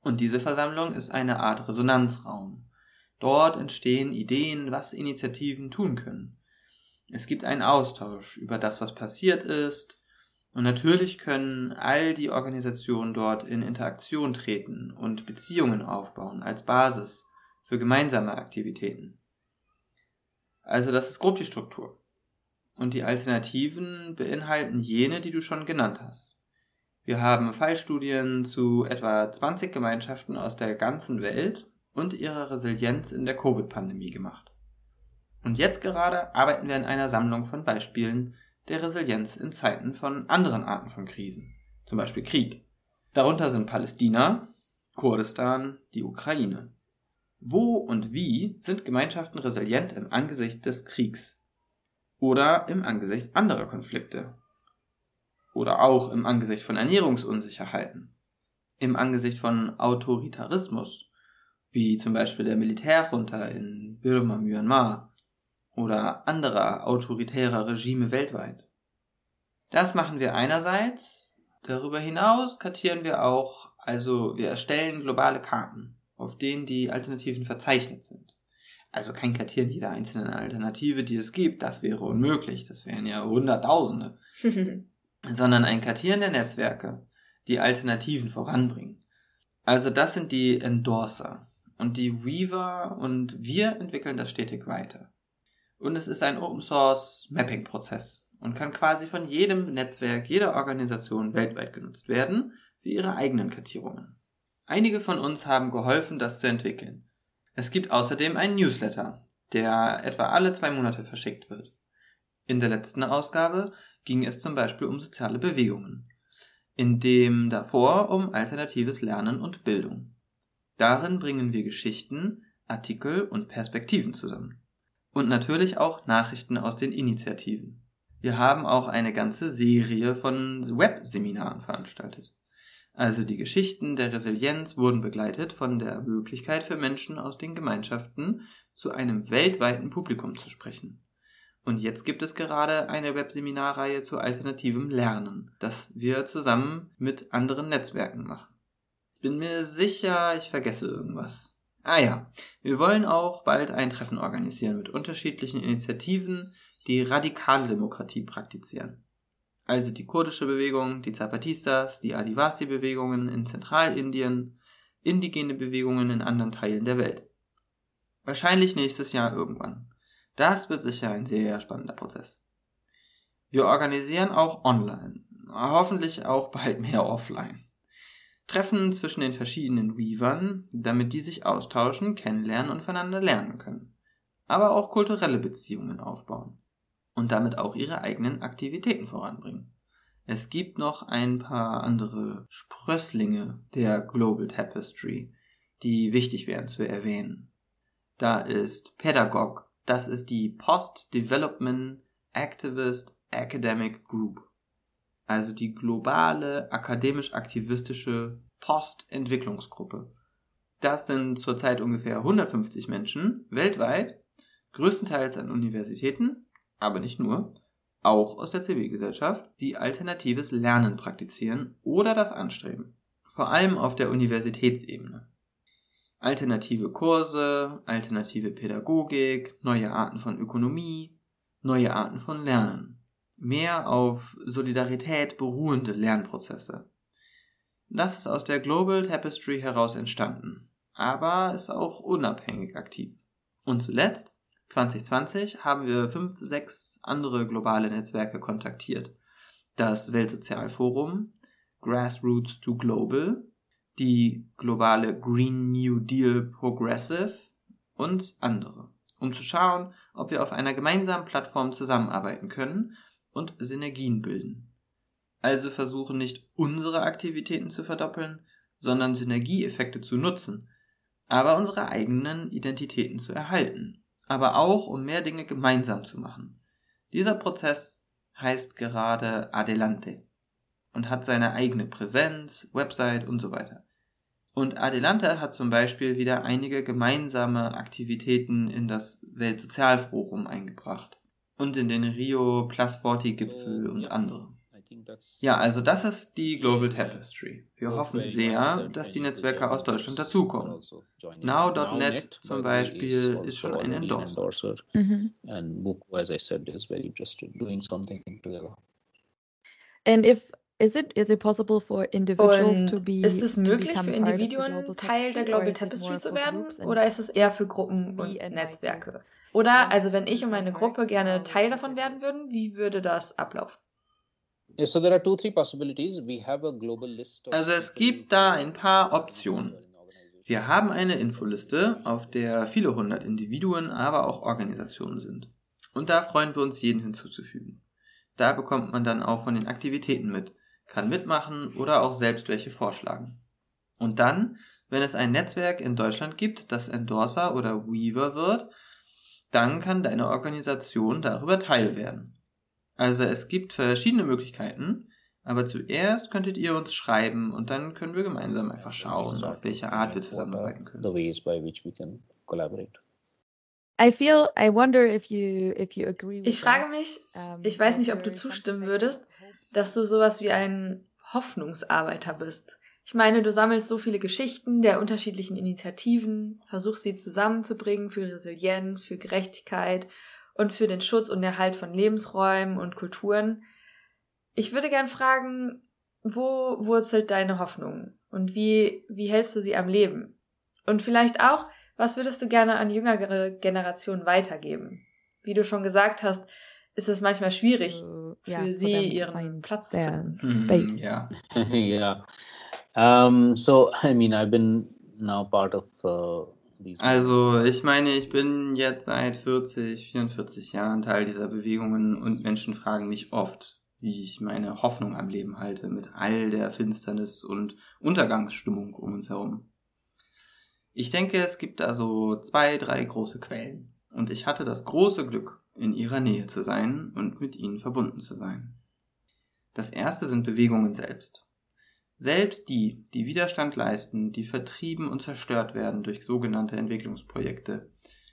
Und diese Versammlung ist eine Art Resonanzraum. Dort entstehen Ideen, was Initiativen tun können. Es gibt einen Austausch über das, was passiert ist, und natürlich können all die Organisationen dort in Interaktion treten und Beziehungen aufbauen als Basis für gemeinsame Aktivitäten. Also das ist grob die Struktur. Und die Alternativen beinhalten jene, die du schon genannt hast. Wir haben Fallstudien zu etwa 20 Gemeinschaften aus der ganzen Welt und ihrer Resilienz in der Covid-Pandemie gemacht. Und jetzt gerade arbeiten wir an einer Sammlung von Beispielen der Resilienz in Zeiten von anderen Arten von Krisen, zum Beispiel Krieg. Darunter sind Palästina, Kurdistan, die Ukraine. Wo und wie sind Gemeinschaften resilient im Angesicht des Kriegs? Oder im Angesicht anderer Konflikte? Oder auch im Angesicht von Ernährungsunsicherheiten? Im Angesicht von Autoritarismus, wie zum Beispiel der Militärjunta in Birma, Myanmar oder anderer autoritärer Regime weltweit? Das machen wir einerseits. Darüber hinaus kartieren wir auch, also wir erstellen globale Karten, auf denen die Alternativen verzeichnet sind. Also kein Kartieren jeder einzelnen Alternative, die es gibt, das wäre unmöglich, das wären ja Hunderttausende, sondern ein Kartieren der Netzwerke, die Alternativen voranbringen. Also das sind die Endorser und die Weaver und wir entwickeln das stetig weiter. Und es ist ein Open Source Mapping Prozess und kann quasi von jedem Netzwerk, jeder Organisation weltweit genutzt werden für ihre eigenen Kartierungen. Einige von uns haben geholfen, das zu entwickeln. Es gibt außerdem einen Newsletter, der etwa alle zwei Monate verschickt wird. In der letzten Ausgabe ging es zum Beispiel um soziale Bewegungen, in dem davor um alternatives Lernen und Bildung. Darin bringen wir Geschichten, Artikel und Perspektiven zusammen. Und natürlich auch Nachrichten aus den Initiativen. Wir haben auch eine ganze Serie von Webseminaren veranstaltet. Also die Geschichten der Resilienz wurden begleitet von der Möglichkeit für Menschen aus den Gemeinschaften zu einem weltweiten Publikum zu sprechen. Und jetzt gibt es gerade eine Webseminarreihe zu alternativem Lernen, das wir zusammen mit anderen Netzwerken machen. Ich bin mir sicher, ich vergesse irgendwas. Ah ja, wir wollen auch bald ein Treffen organisieren mit unterschiedlichen Initiativen, die radikale Demokratie praktizieren. Also die kurdische Bewegung, die Zapatistas, die Adivasi-Bewegungen in Zentralindien, indigene Bewegungen in anderen Teilen der Welt. Wahrscheinlich nächstes Jahr irgendwann. Das wird sicher ein sehr spannender Prozess. Wir organisieren auch online, hoffentlich auch bald mehr offline. Treffen zwischen den verschiedenen Weavern, damit die sich austauschen, kennenlernen und voneinander lernen können. Aber auch kulturelle Beziehungen aufbauen und damit auch ihre eigenen Aktivitäten voranbringen. Es gibt noch ein paar andere Sprösslinge der Global Tapestry, die wichtig wären zu erwähnen. Da ist Pädagog, das ist die Post-Development Activist Academic Group, also die globale akademisch-aktivistische Postentwicklungsgruppe. Das sind zurzeit ungefähr 150 Menschen weltweit, größtenteils an Universitäten aber nicht nur, auch aus der Zivilgesellschaft, die alternatives Lernen praktizieren oder das anstreben, vor allem auf der Universitätsebene. Alternative Kurse, alternative Pädagogik, neue Arten von Ökonomie, neue Arten von Lernen, mehr auf Solidarität beruhende Lernprozesse. Das ist aus der Global Tapestry heraus entstanden, aber ist auch unabhängig aktiv. Und zuletzt 2020 haben wir fünf, sechs andere globale Netzwerke kontaktiert. Das Weltsozialforum, Grassroots to Global, die globale Green New Deal Progressive und andere, um zu schauen, ob wir auf einer gemeinsamen Plattform zusammenarbeiten können und Synergien bilden. Also versuchen nicht unsere Aktivitäten zu verdoppeln, sondern Synergieeffekte zu nutzen, aber unsere eigenen Identitäten zu erhalten aber auch um mehr Dinge gemeinsam zu machen. Dieser Prozess heißt gerade Adelante und hat seine eigene Präsenz, Website und so weiter. Und Adelante hat zum Beispiel wieder einige gemeinsame Aktivitäten in das Weltsozialforum eingebracht und in den Rio Plus 40 Gipfel und andere. Ja, also das ist die Global Tapestry. Wir hoffen sehr, dass die Netzwerke aus Deutschland dazukommen. Also Now.net zum Beispiel ist schon ein Endorser. Mhm. And Book, as I said, is very interested doing something together. And if Is it, is it possible for individuals Und to be, ist es möglich für Individuen Teil der Global Tapestry zu werden oder ist es eher für Gruppen und Netzwerke? Oder also wenn ich und meine Gruppe gerne Teil davon werden würden, wie würde das ablaufen? Also es gibt da ein paar Optionen. Wir haben eine Infoliste, auf der viele hundert Individuen, aber auch Organisationen sind. Und da freuen wir uns, jeden hinzuzufügen. Da bekommt man dann auch von den Aktivitäten mit, kann mitmachen oder auch selbst welche vorschlagen. Und dann, wenn es ein Netzwerk in Deutschland gibt, das Endorser oder Weaver wird, dann kann deine Organisation darüber teil werden. Also es gibt verschiedene Möglichkeiten, aber zuerst könntet ihr uns schreiben und dann können wir gemeinsam einfach schauen, auf welche Art wir zusammenarbeiten können. The ways by which we can collaborate. I feel, I wonder if you, if you agree ich frage mich, ich weiß nicht, ob du zustimmen würdest, dass du sowas wie ein Hoffnungsarbeiter bist. Ich meine, du sammelst so viele Geschichten der unterschiedlichen Initiativen, versuchst sie zusammenzubringen für Resilienz, für Gerechtigkeit und für den Schutz und Erhalt von Lebensräumen und Kulturen. Ich würde gern fragen, wo wurzelt deine Hoffnung und wie, wie hältst du sie am Leben? Und vielleicht auch, was würdest du gerne an jüngere Generationen weitergeben? Wie du schon gesagt hast, ist es manchmal schwierig, So, für yeah, sie ihren Platz zu finden. Mhm, space. Ja. yeah. Um, so, I mean, I've been now part of uh. Also, ich meine, ich bin jetzt seit 40, 44 Jahren Teil dieser Bewegungen und Menschen fragen mich oft, wie ich meine Hoffnung am Leben halte mit all der Finsternis und Untergangsstimmung um uns herum. Ich denke, es gibt da so zwei, drei große Quellen. Und ich hatte das große Glück, in ihrer Nähe zu sein und mit ihnen verbunden zu sein. Das erste sind Bewegungen selbst. Selbst die, die Widerstand leisten, die vertrieben und zerstört werden durch sogenannte Entwicklungsprojekte,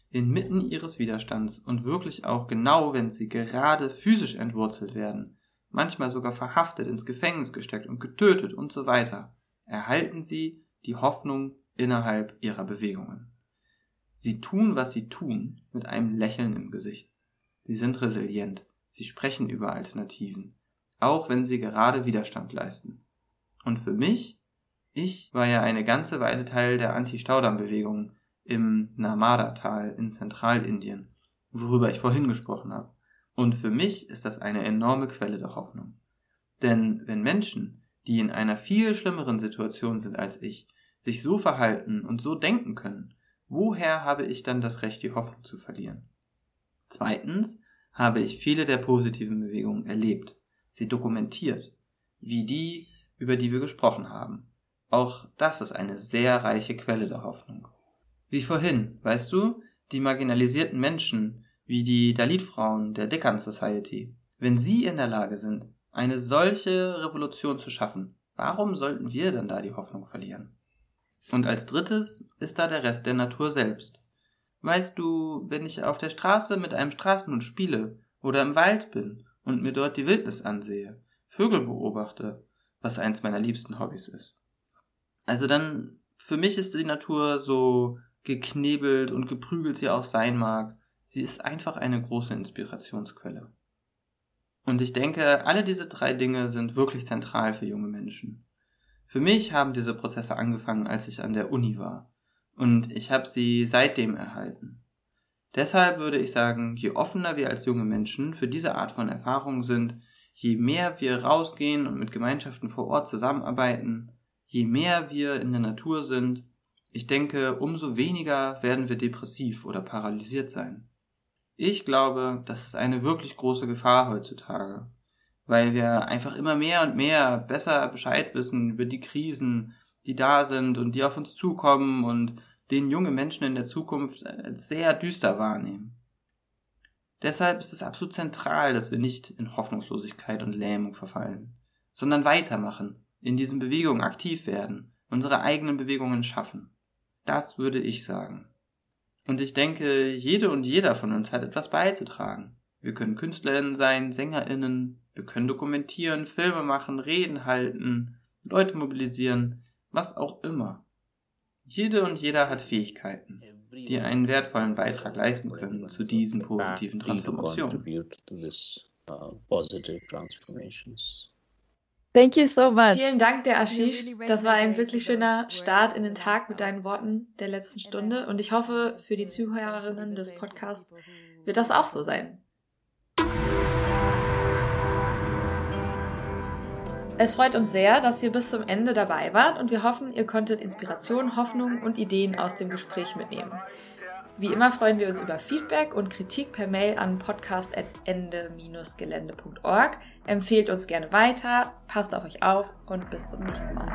inmitten ihres Widerstands und wirklich auch genau, wenn sie gerade physisch entwurzelt werden, manchmal sogar verhaftet, ins Gefängnis gesteckt und getötet und so weiter, erhalten sie die Hoffnung innerhalb ihrer Bewegungen. Sie tun, was sie tun, mit einem Lächeln im Gesicht. Sie sind resilient, sie sprechen über Alternativen, auch wenn sie gerade Widerstand leisten. Und für mich, ich war ja eine ganze Weile Teil der Anti-Staudamm-Bewegung im Narmada-Tal in Zentralindien, worüber ich vorhin gesprochen habe. Und für mich ist das eine enorme Quelle der Hoffnung. Denn wenn Menschen, die in einer viel schlimmeren Situation sind als ich, sich so verhalten und so denken können, woher habe ich dann das Recht, die Hoffnung zu verlieren? Zweitens habe ich viele der positiven Bewegungen erlebt, sie dokumentiert, wie die, über die wir gesprochen haben. Auch das ist eine sehr reiche Quelle der Hoffnung. Wie vorhin, weißt du, die marginalisierten Menschen, wie die Dalit-Frauen der Deccan Society, wenn sie in der Lage sind, eine solche Revolution zu schaffen, warum sollten wir dann da die Hoffnung verlieren? Und als drittes ist da der Rest der Natur selbst. Weißt du, wenn ich auf der Straße mit einem Straßenhund spiele oder im Wald bin und mir dort die Wildnis ansehe, Vögel beobachte, was eins meiner liebsten Hobbys ist. Also dann, für mich ist die Natur so geknebelt und geprügelt sie auch sein mag. Sie ist einfach eine große Inspirationsquelle. Und ich denke, alle diese drei Dinge sind wirklich zentral für junge Menschen. Für mich haben diese Prozesse angefangen, als ich an der Uni war. Und ich habe sie seitdem erhalten. Deshalb würde ich sagen, je offener wir als junge Menschen für diese Art von Erfahrungen sind, je mehr wir rausgehen und mit Gemeinschaften vor Ort zusammenarbeiten, je mehr wir in der Natur sind, ich denke, umso weniger werden wir depressiv oder paralysiert sein. Ich glaube, das ist eine wirklich große Gefahr heutzutage, weil wir einfach immer mehr und mehr besser Bescheid wissen über die Krisen, die da sind und die auf uns zukommen und den junge Menschen in der Zukunft sehr düster wahrnehmen. Deshalb ist es absolut zentral, dass wir nicht in Hoffnungslosigkeit und Lähmung verfallen, sondern weitermachen, in diesen Bewegungen aktiv werden, unsere eigenen Bewegungen schaffen. Das würde ich sagen. Und ich denke, jede und jeder von uns hat etwas beizutragen. Wir können KünstlerInnen sein, SängerInnen, wir können dokumentieren, Filme machen, Reden halten, Leute mobilisieren, was auch immer. Jede und jeder hat Fähigkeiten, die einen wertvollen Beitrag leisten können zu diesen positiven Transformationen. uh. Thank you so much. Vielen Dank, der Ashish. Das war ein wirklich schöner Start in den Tag mit deinen Worten der letzten Stunde. Und ich hoffe, für die Zuhörerinnen des Podcasts wird das auch so sein. Es freut uns sehr, dass ihr bis zum Ende dabei wart und wir hoffen, ihr konntet Inspiration, Hoffnung und Ideen aus dem Gespräch mitnehmen. Wie immer freuen wir uns über Feedback und Kritik per Mail an podcast.ende-gelände.org. Empfehlt uns gerne weiter, passt auf euch auf und bis zum nächsten Mal.